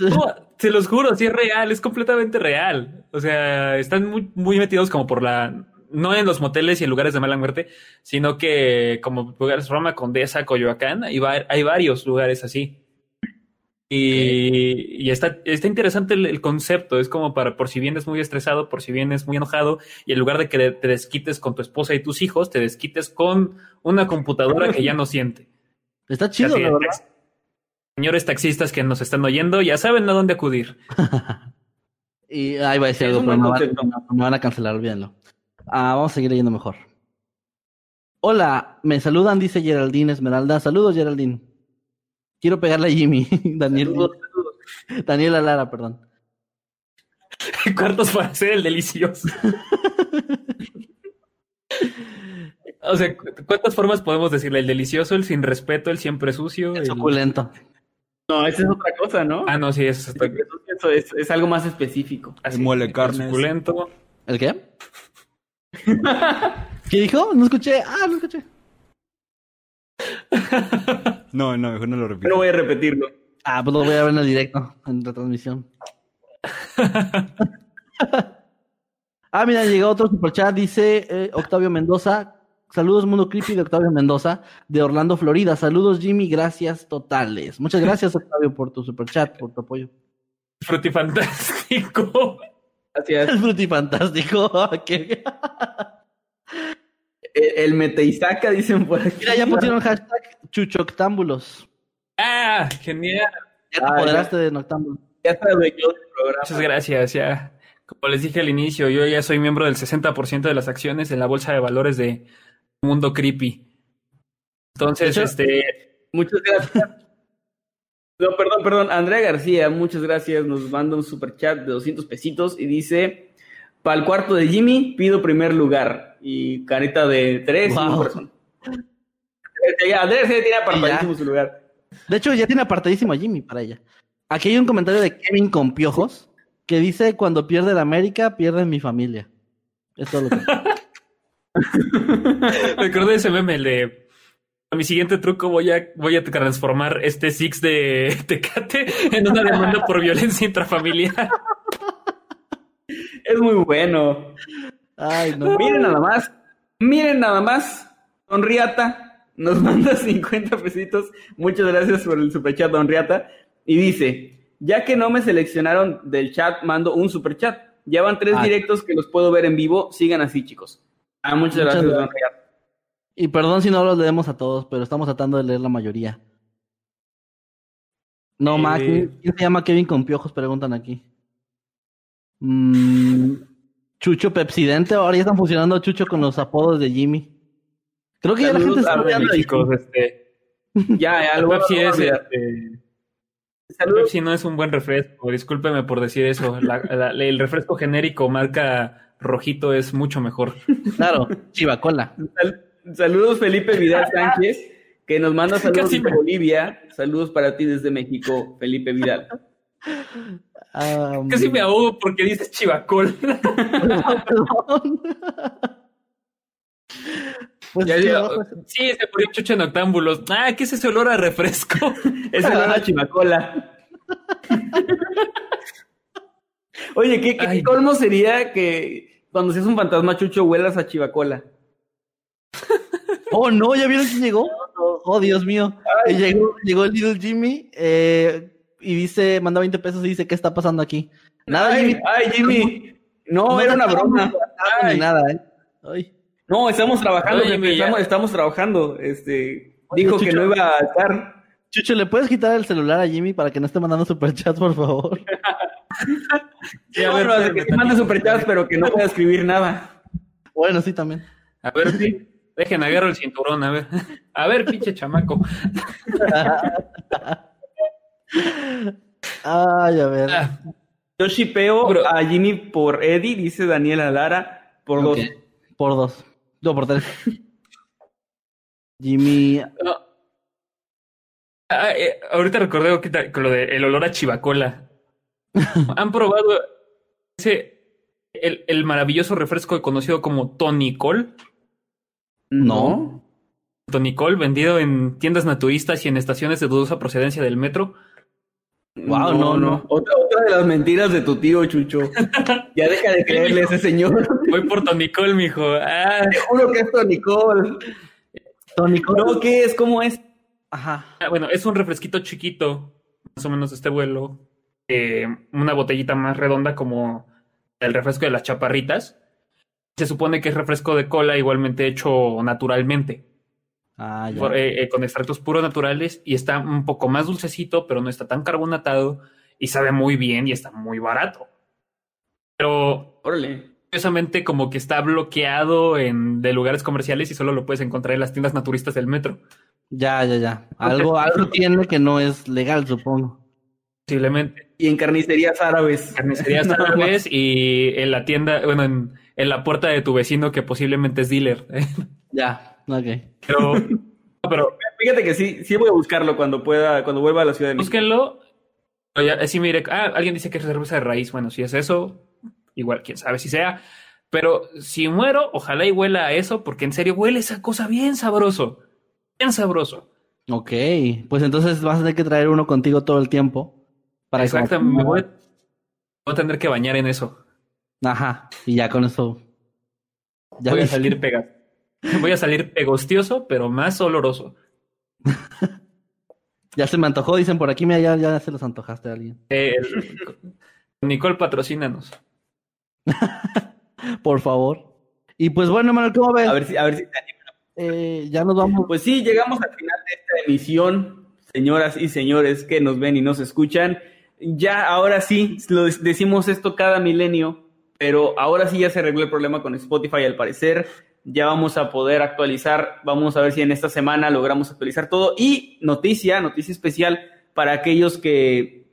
No, se los juro, sí es real, es completamente real. O sea, están muy, muy metidos como por la. No en los moteles y en lugares de mala muerte, sino que como lugares Roma, Condesa, Coyoacán, hay, hay varios lugares así. Y, y está, está interesante el, el concepto. Es como para por si vienes muy estresado, por si vienes muy enojado, y en lugar de que te desquites con tu esposa y tus hijos, te desquites con una computadora que ya no siente. Está chido, la. Señores taxistas que nos están oyendo, ya saben a dónde acudir. Y ahí va a decir algo, pero van, me van a cancelar, olvídenlo. Ah, vamos a seguir leyendo mejor. Hola, me saludan, dice Geraldine Esmeralda. Saludos, Geraldine. Quiero pegarle a Jimmy. Daniel, Saludos, saludos. Daniela Lara, perdón. Cuartos para hacer el delicioso. o sea, ¿cu- ¿cuántas formas podemos decirle? El delicioso, el sin respeto, el siempre sucio. El el- suculento. No, esa es otra cosa, ¿no? Ah, no, sí, eso está Eso es, es algo más específico. El mole carnes. suculento. ¿El qué? ¿Qué dijo? No escuché. Ah, no escuché. No, no, mejor no lo No repito. voy a repetirlo. Ah, pues lo voy a ver en el directo, en la transmisión. ah, mira, llegó otro superchat, dice eh, Octavio Mendoza. Saludos, Mundo Creepy de Octavio Mendoza, de Orlando, Florida. Saludos, Jimmy, gracias totales. Muchas gracias, Octavio, por tu superchat, por tu apoyo. Frutifantástico. Gracias. El frutifantástico. ¿Qué? El, el Meteisaca, dicen por aquí. Mira, ya pusieron hashtag chuchoctámbulos. Ah, genial. Ya te Ah, apoderaste de noctámbulos. Ya está dueño del programa. Muchas gracias. Ya, como les dije al inicio, yo ya soy miembro del 60% de las acciones en la bolsa de valores de Mundo Creepy. Entonces, De hecho- este, Muchas gracias. No, perdón, perdón. Andrea García, muchas gracias. Nos manda un super chat de 200 pesitos y dice: Para el cuarto de Jimmy, pido primer lugar. Y carita de tres Wow. Eh, ya, Andrea sí tiene apartadísimo su lugar. De hecho, ya tiene apartadísimo a Jimmy para ella. Aquí hay un comentario de Kevin con piojos que dice: Cuando pierde la América, pierde mi familia. Es todo lo que. recordé ese meme el de a mi siguiente truco voy a, voy a transformar este Six de Tecate en una demanda por violencia intrafamiliar. Es muy bueno. Ay, no. Miren nada más. Miren nada más. Don Riata nos manda 50 pesitos. Muchas gracias por el superchat, Don Riata. Y dice, ya que no me seleccionaron del chat, mando un superchat. Ya van tres directos que los puedo ver en vivo. Sigan así, chicos. Ah, muchas, Muchas gracias, Don. Riata. Y perdón si no los leemos a todos, pero estamos tratando de leer la mayoría. No, Eh. ¿quién, quién se llama Kevin con piojos? Preguntan aquí. Mm, Chucho Pepsidente, ahora ya están funcionando Chucho con los apodos de Jimmy. Creo que ya la Saludos gente está Chicos, este, Ya, a- Pepsi es, olvidar. este, Saludos. Pepsi no es un buen refresco, discúlpeme por decir eso. La- la- el refresco genérico marca rojito es mucho mejor. Claro, Chivacola. Sal- saludos, Felipe Vidal Sánchez, que nos manda saludos Casi desde me- Bolivia. Saludos para ti desde México, Felipe Vidal. Casi me ahogo porque dices chivacol. perdón. Pues Ya, sí, se murió Chucho en octámbulos. Ah, ¿qué es ese olor a refresco? Es el olor a chivacola. Oye, ¿qué, qué Ay. colmo sería que cuando seas un fantasma chucho huelas a chivacola? Oh, no, ¿ya vieron quién llegó? Oh, Dios mío. Llegó, llegó el Little Jimmy eh, y dice, manda 20 pesos y dice, ¿qué está pasando aquí? Nada, ay, Jimmy. ay, Jimmy. No, No era una estamos broma. ni nada, ¿eh? Ay. No, estamos trabajando, Jimmy, estamos, estamos trabajando. Este, Oye, dijo que no iba a estar. Chucho, ¿le puedes quitar el celular a Jimmy para que no esté mandando superchats, por favor? Sí, a ver, no, de espérame que te mande superchats, pero que no pueda escribir nada. Bueno, sí, también. A ver, sí. Dejen agarro el cinturón, a ver. A ver, pinche chamaco. Ay, a ver. Ah, Yo shipeo Pero- a Jimmy por Eddie, dice Daniela Lara, por dos. Ok. Por dos. No, por tres. Jimmy. Ah, eh, ahorita recordé ahorita con lo de el olor a chivacola. ¿Han probado ese el, el maravilloso refresco conocido como Tonicol? No. Tonicol, vendido en tiendas naturistas y en estaciones de dudosa procedencia del metro. Guau, no, no. Otra, otra de las mentiras de tu tío, Chucho. Ya deja de creerle a ese señor. Voy por Tonicol, mijo. Ah, Te juro que es Nicole. Tony Cole. No, ¿qué es? ¿Cómo es? Ajá. Ah, bueno, es un refresquito chiquito, más o menos de este vuelo. eh, una botellita más redonda como el refresco de las chaparritas. Se supone que es refresco de cola igualmente hecho naturalmente, Ah, por- eh, eh, con extractos puros naturales y está un poco más dulcecito, pero no está tan carbonatado y sabe muy bien y está muy barato. Pero Órale. curiosamente como que está bloqueado en, de lugares comerciales y solo lo puedes encontrar en las tiendas naturistas del metro. Ya, ya, ya. Algo, algo tiene que no es legal, supongo. Posiblemente. Y en carnicerías árabes. Carnicerías árabes y en la tienda, bueno, en, en la puerta de tu vecino que posiblemente es dealer. Ya, ok. Pero, no, pero fíjate que sí, sí voy a buscarlo cuando pueda, cuando vuelva a la Ciudad de México. Búsquenlo. Oye, así mire, ah, alguien dice que es cerveza de raíz. Bueno, si es eso, igual, quién sabe si sea. Pero si muero, ojalá y huela a eso, porque en serio huele esa cosa bien sabroso. Bien sabroso. Ok, pues entonces vas a tener que traer uno contigo todo el tiempo. Para que Exacto, como- me voy, voy a tener que bañar en eso. Ajá, y ya con eso. Ya voy a salir pega. Voy a salir pegostioso, pero más oloroso. Ya se me antojó, dicen por aquí, mira, ya, ya se los antojaste a alguien. Eh, Nicole, patrocínanos. Por favor. Y pues bueno, Manuel, ¿cómo ves? A ver si, a ver si te. Eh, ya nos vamos. Pues sí, llegamos al final de esta emisión, señoras y señores que nos ven y nos escuchan. Ya, ahora sí, lo decimos esto cada milenio, pero ahora sí ya se arregló el problema con Spotify al parecer. Ya vamos a poder actualizar, vamos a ver si en esta semana logramos actualizar todo. Y noticia, noticia especial para aquellos que,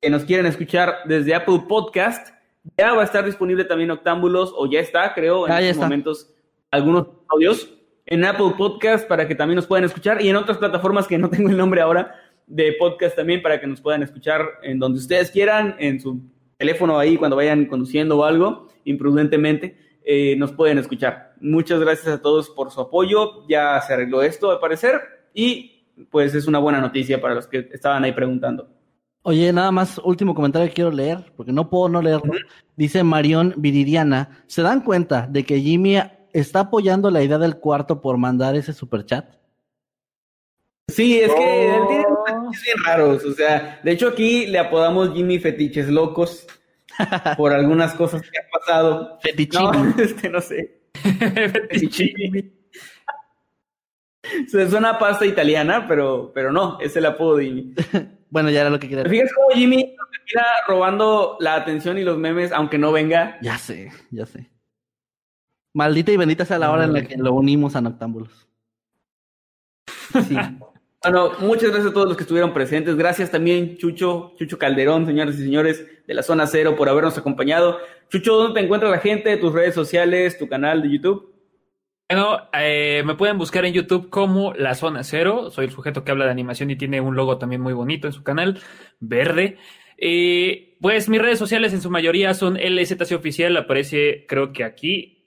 que nos quieren escuchar desde Apple Podcast. Ya va a estar disponible también Octámbulos, o ya está, creo, en estos momentos, algunos audios en Apple Podcast para que también nos puedan escuchar y en otras plataformas que no tengo el nombre ahora de podcast también para que nos puedan escuchar en donde ustedes quieran, en su teléfono ahí cuando vayan conduciendo o algo, imprudentemente, eh, nos pueden escuchar. Muchas gracias a todos por su apoyo, ya se arregló esto al parecer y pues es una buena noticia para los que estaban ahí preguntando. Oye, nada más, último comentario que quiero leer, porque no puedo no leerlo. Dice Marión Viridiana, ¿se dan cuenta de que Jimmy está apoyando la idea del cuarto por mandar ese superchat? Sí, es que él tiene fetiches bien raros, o sea, de hecho aquí le apodamos Jimmy Fetiches Locos por algunas cosas que han pasado. Fetichín. No, este no sé. Fetichini. Se suena a pasta italiana, pero, pero no, es el apodo de Jimmy. Bueno, ya era lo que quería ¿Te fijas cómo Jimmy termina robando la atención y los memes, aunque no venga? Ya sé, ya sé. Maldita y bendita sea la hora en la que lo unimos a Noctámbulos. Sí. Bueno, muchas gracias a todos los que estuvieron presentes. Gracias también, Chucho, Chucho Calderón, señoras y señores de la Zona Cero, por habernos acompañado. Chucho, ¿dónde te encuentra la gente? ¿Tus redes sociales? ¿Tu canal de YouTube? Bueno, eh, me pueden buscar en YouTube como La Zona Cero. Soy el sujeto que habla de animación y tiene un logo también muy bonito en su canal, verde. Eh, pues mis redes sociales en su mayoría son LZC Oficial, aparece creo que aquí,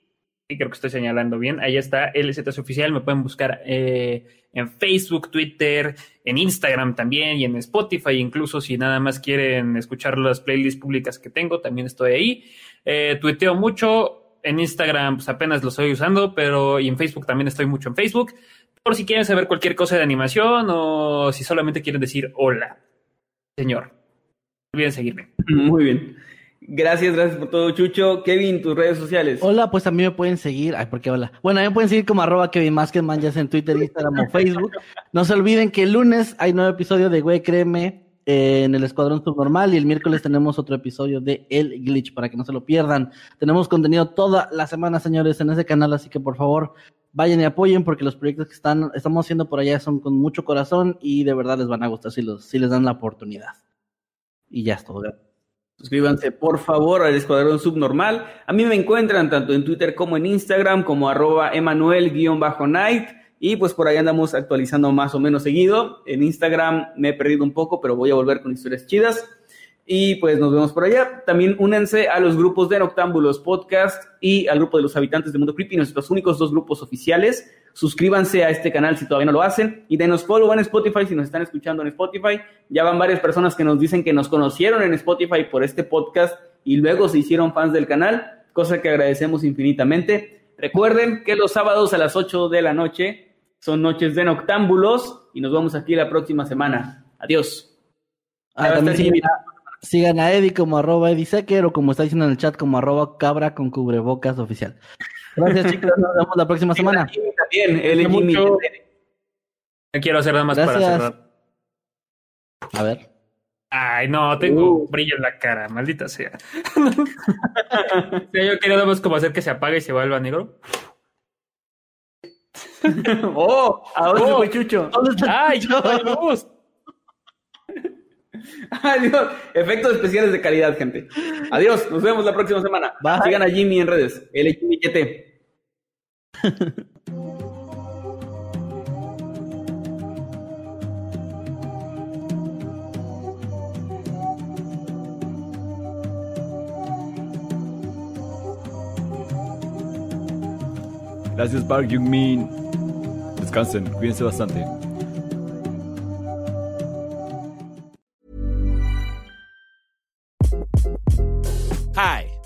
y creo que estoy señalando bien, ahí está LZC Oficial, me pueden buscar eh, en Facebook, Twitter, en Instagram también y en Spotify, incluso si nada más quieren escuchar las playlists públicas que tengo, también estoy ahí. Eh, tuiteo mucho, en Instagram pues apenas lo estoy usando, pero y en Facebook también estoy mucho en Facebook. Por si quieren saber cualquier cosa de animación o si solamente quieren decir hola, señor. No olviden seguirme. Muy bien. Gracias, gracias por todo, Chucho. Kevin, tus redes sociales. Hola, pues a mí me pueden seguir. Ay, ¿por qué hola? Bueno, a mí me pueden seguir como arroba Kevin ya sea en Twitter, Instagram o Facebook. No se olviden que el lunes hay nuevo episodio de Güey Créeme eh, en el Escuadrón Subnormal y el miércoles tenemos otro episodio de El Glitch para que no se lo pierdan. Tenemos contenido toda la semana, señores, en ese canal, así que por favor vayan y apoyen porque los proyectos que están, estamos haciendo por allá son con mucho corazón y de verdad les van a gustar si, los, si les dan la oportunidad. Y ya es todo. Suscríbanse, por favor, al Escuadrón Subnormal. A mí me encuentran tanto en Twitter como en Instagram, como arroba Emanuel-Night. Y pues por ahí andamos actualizando más o menos seguido. En Instagram me he perdido un poco, pero voy a volver con historias chidas. Y pues nos vemos por allá. También únanse a los grupos de Noctámbulos Podcast y al grupo de los habitantes de Mundo Creepy, nuestros únicos dos grupos oficiales. Suscríbanse a este canal si todavía no lo hacen y denos follow en Spotify si nos están escuchando en Spotify. Ya van varias personas que nos dicen que nos conocieron en Spotify por este podcast y luego se hicieron fans del canal, cosa que agradecemos infinitamente. Recuerden que los sábados a las 8 de la noche son noches de noctámbulos y nos vemos aquí la próxima semana. Adiós. Ah, sigan a Eddie como arroba Eddie Secker o como está diciendo en el chat como arroba cabra con cubrebocas oficial. Gracias chicos, nos vemos la próxima semana. También, él Mucho. Quiero hacer nada más para cerrar. A ver. Ay, no, tengo Uh. brillo en la cara, maldita sea. Yo quería nada más como hacer que se apague y se vuelva negro. oh, ahora Oh. fue Chucho. ¿Dónde está Ay, Chucho? Adiós. Efectos especiales de calidad, gente. Adiós. Nos vemos la próxima semana. Bye. Sigan a Jimmy en redes. LJT. Gracias, Park Jung-min. Descansen, cuídense bastante.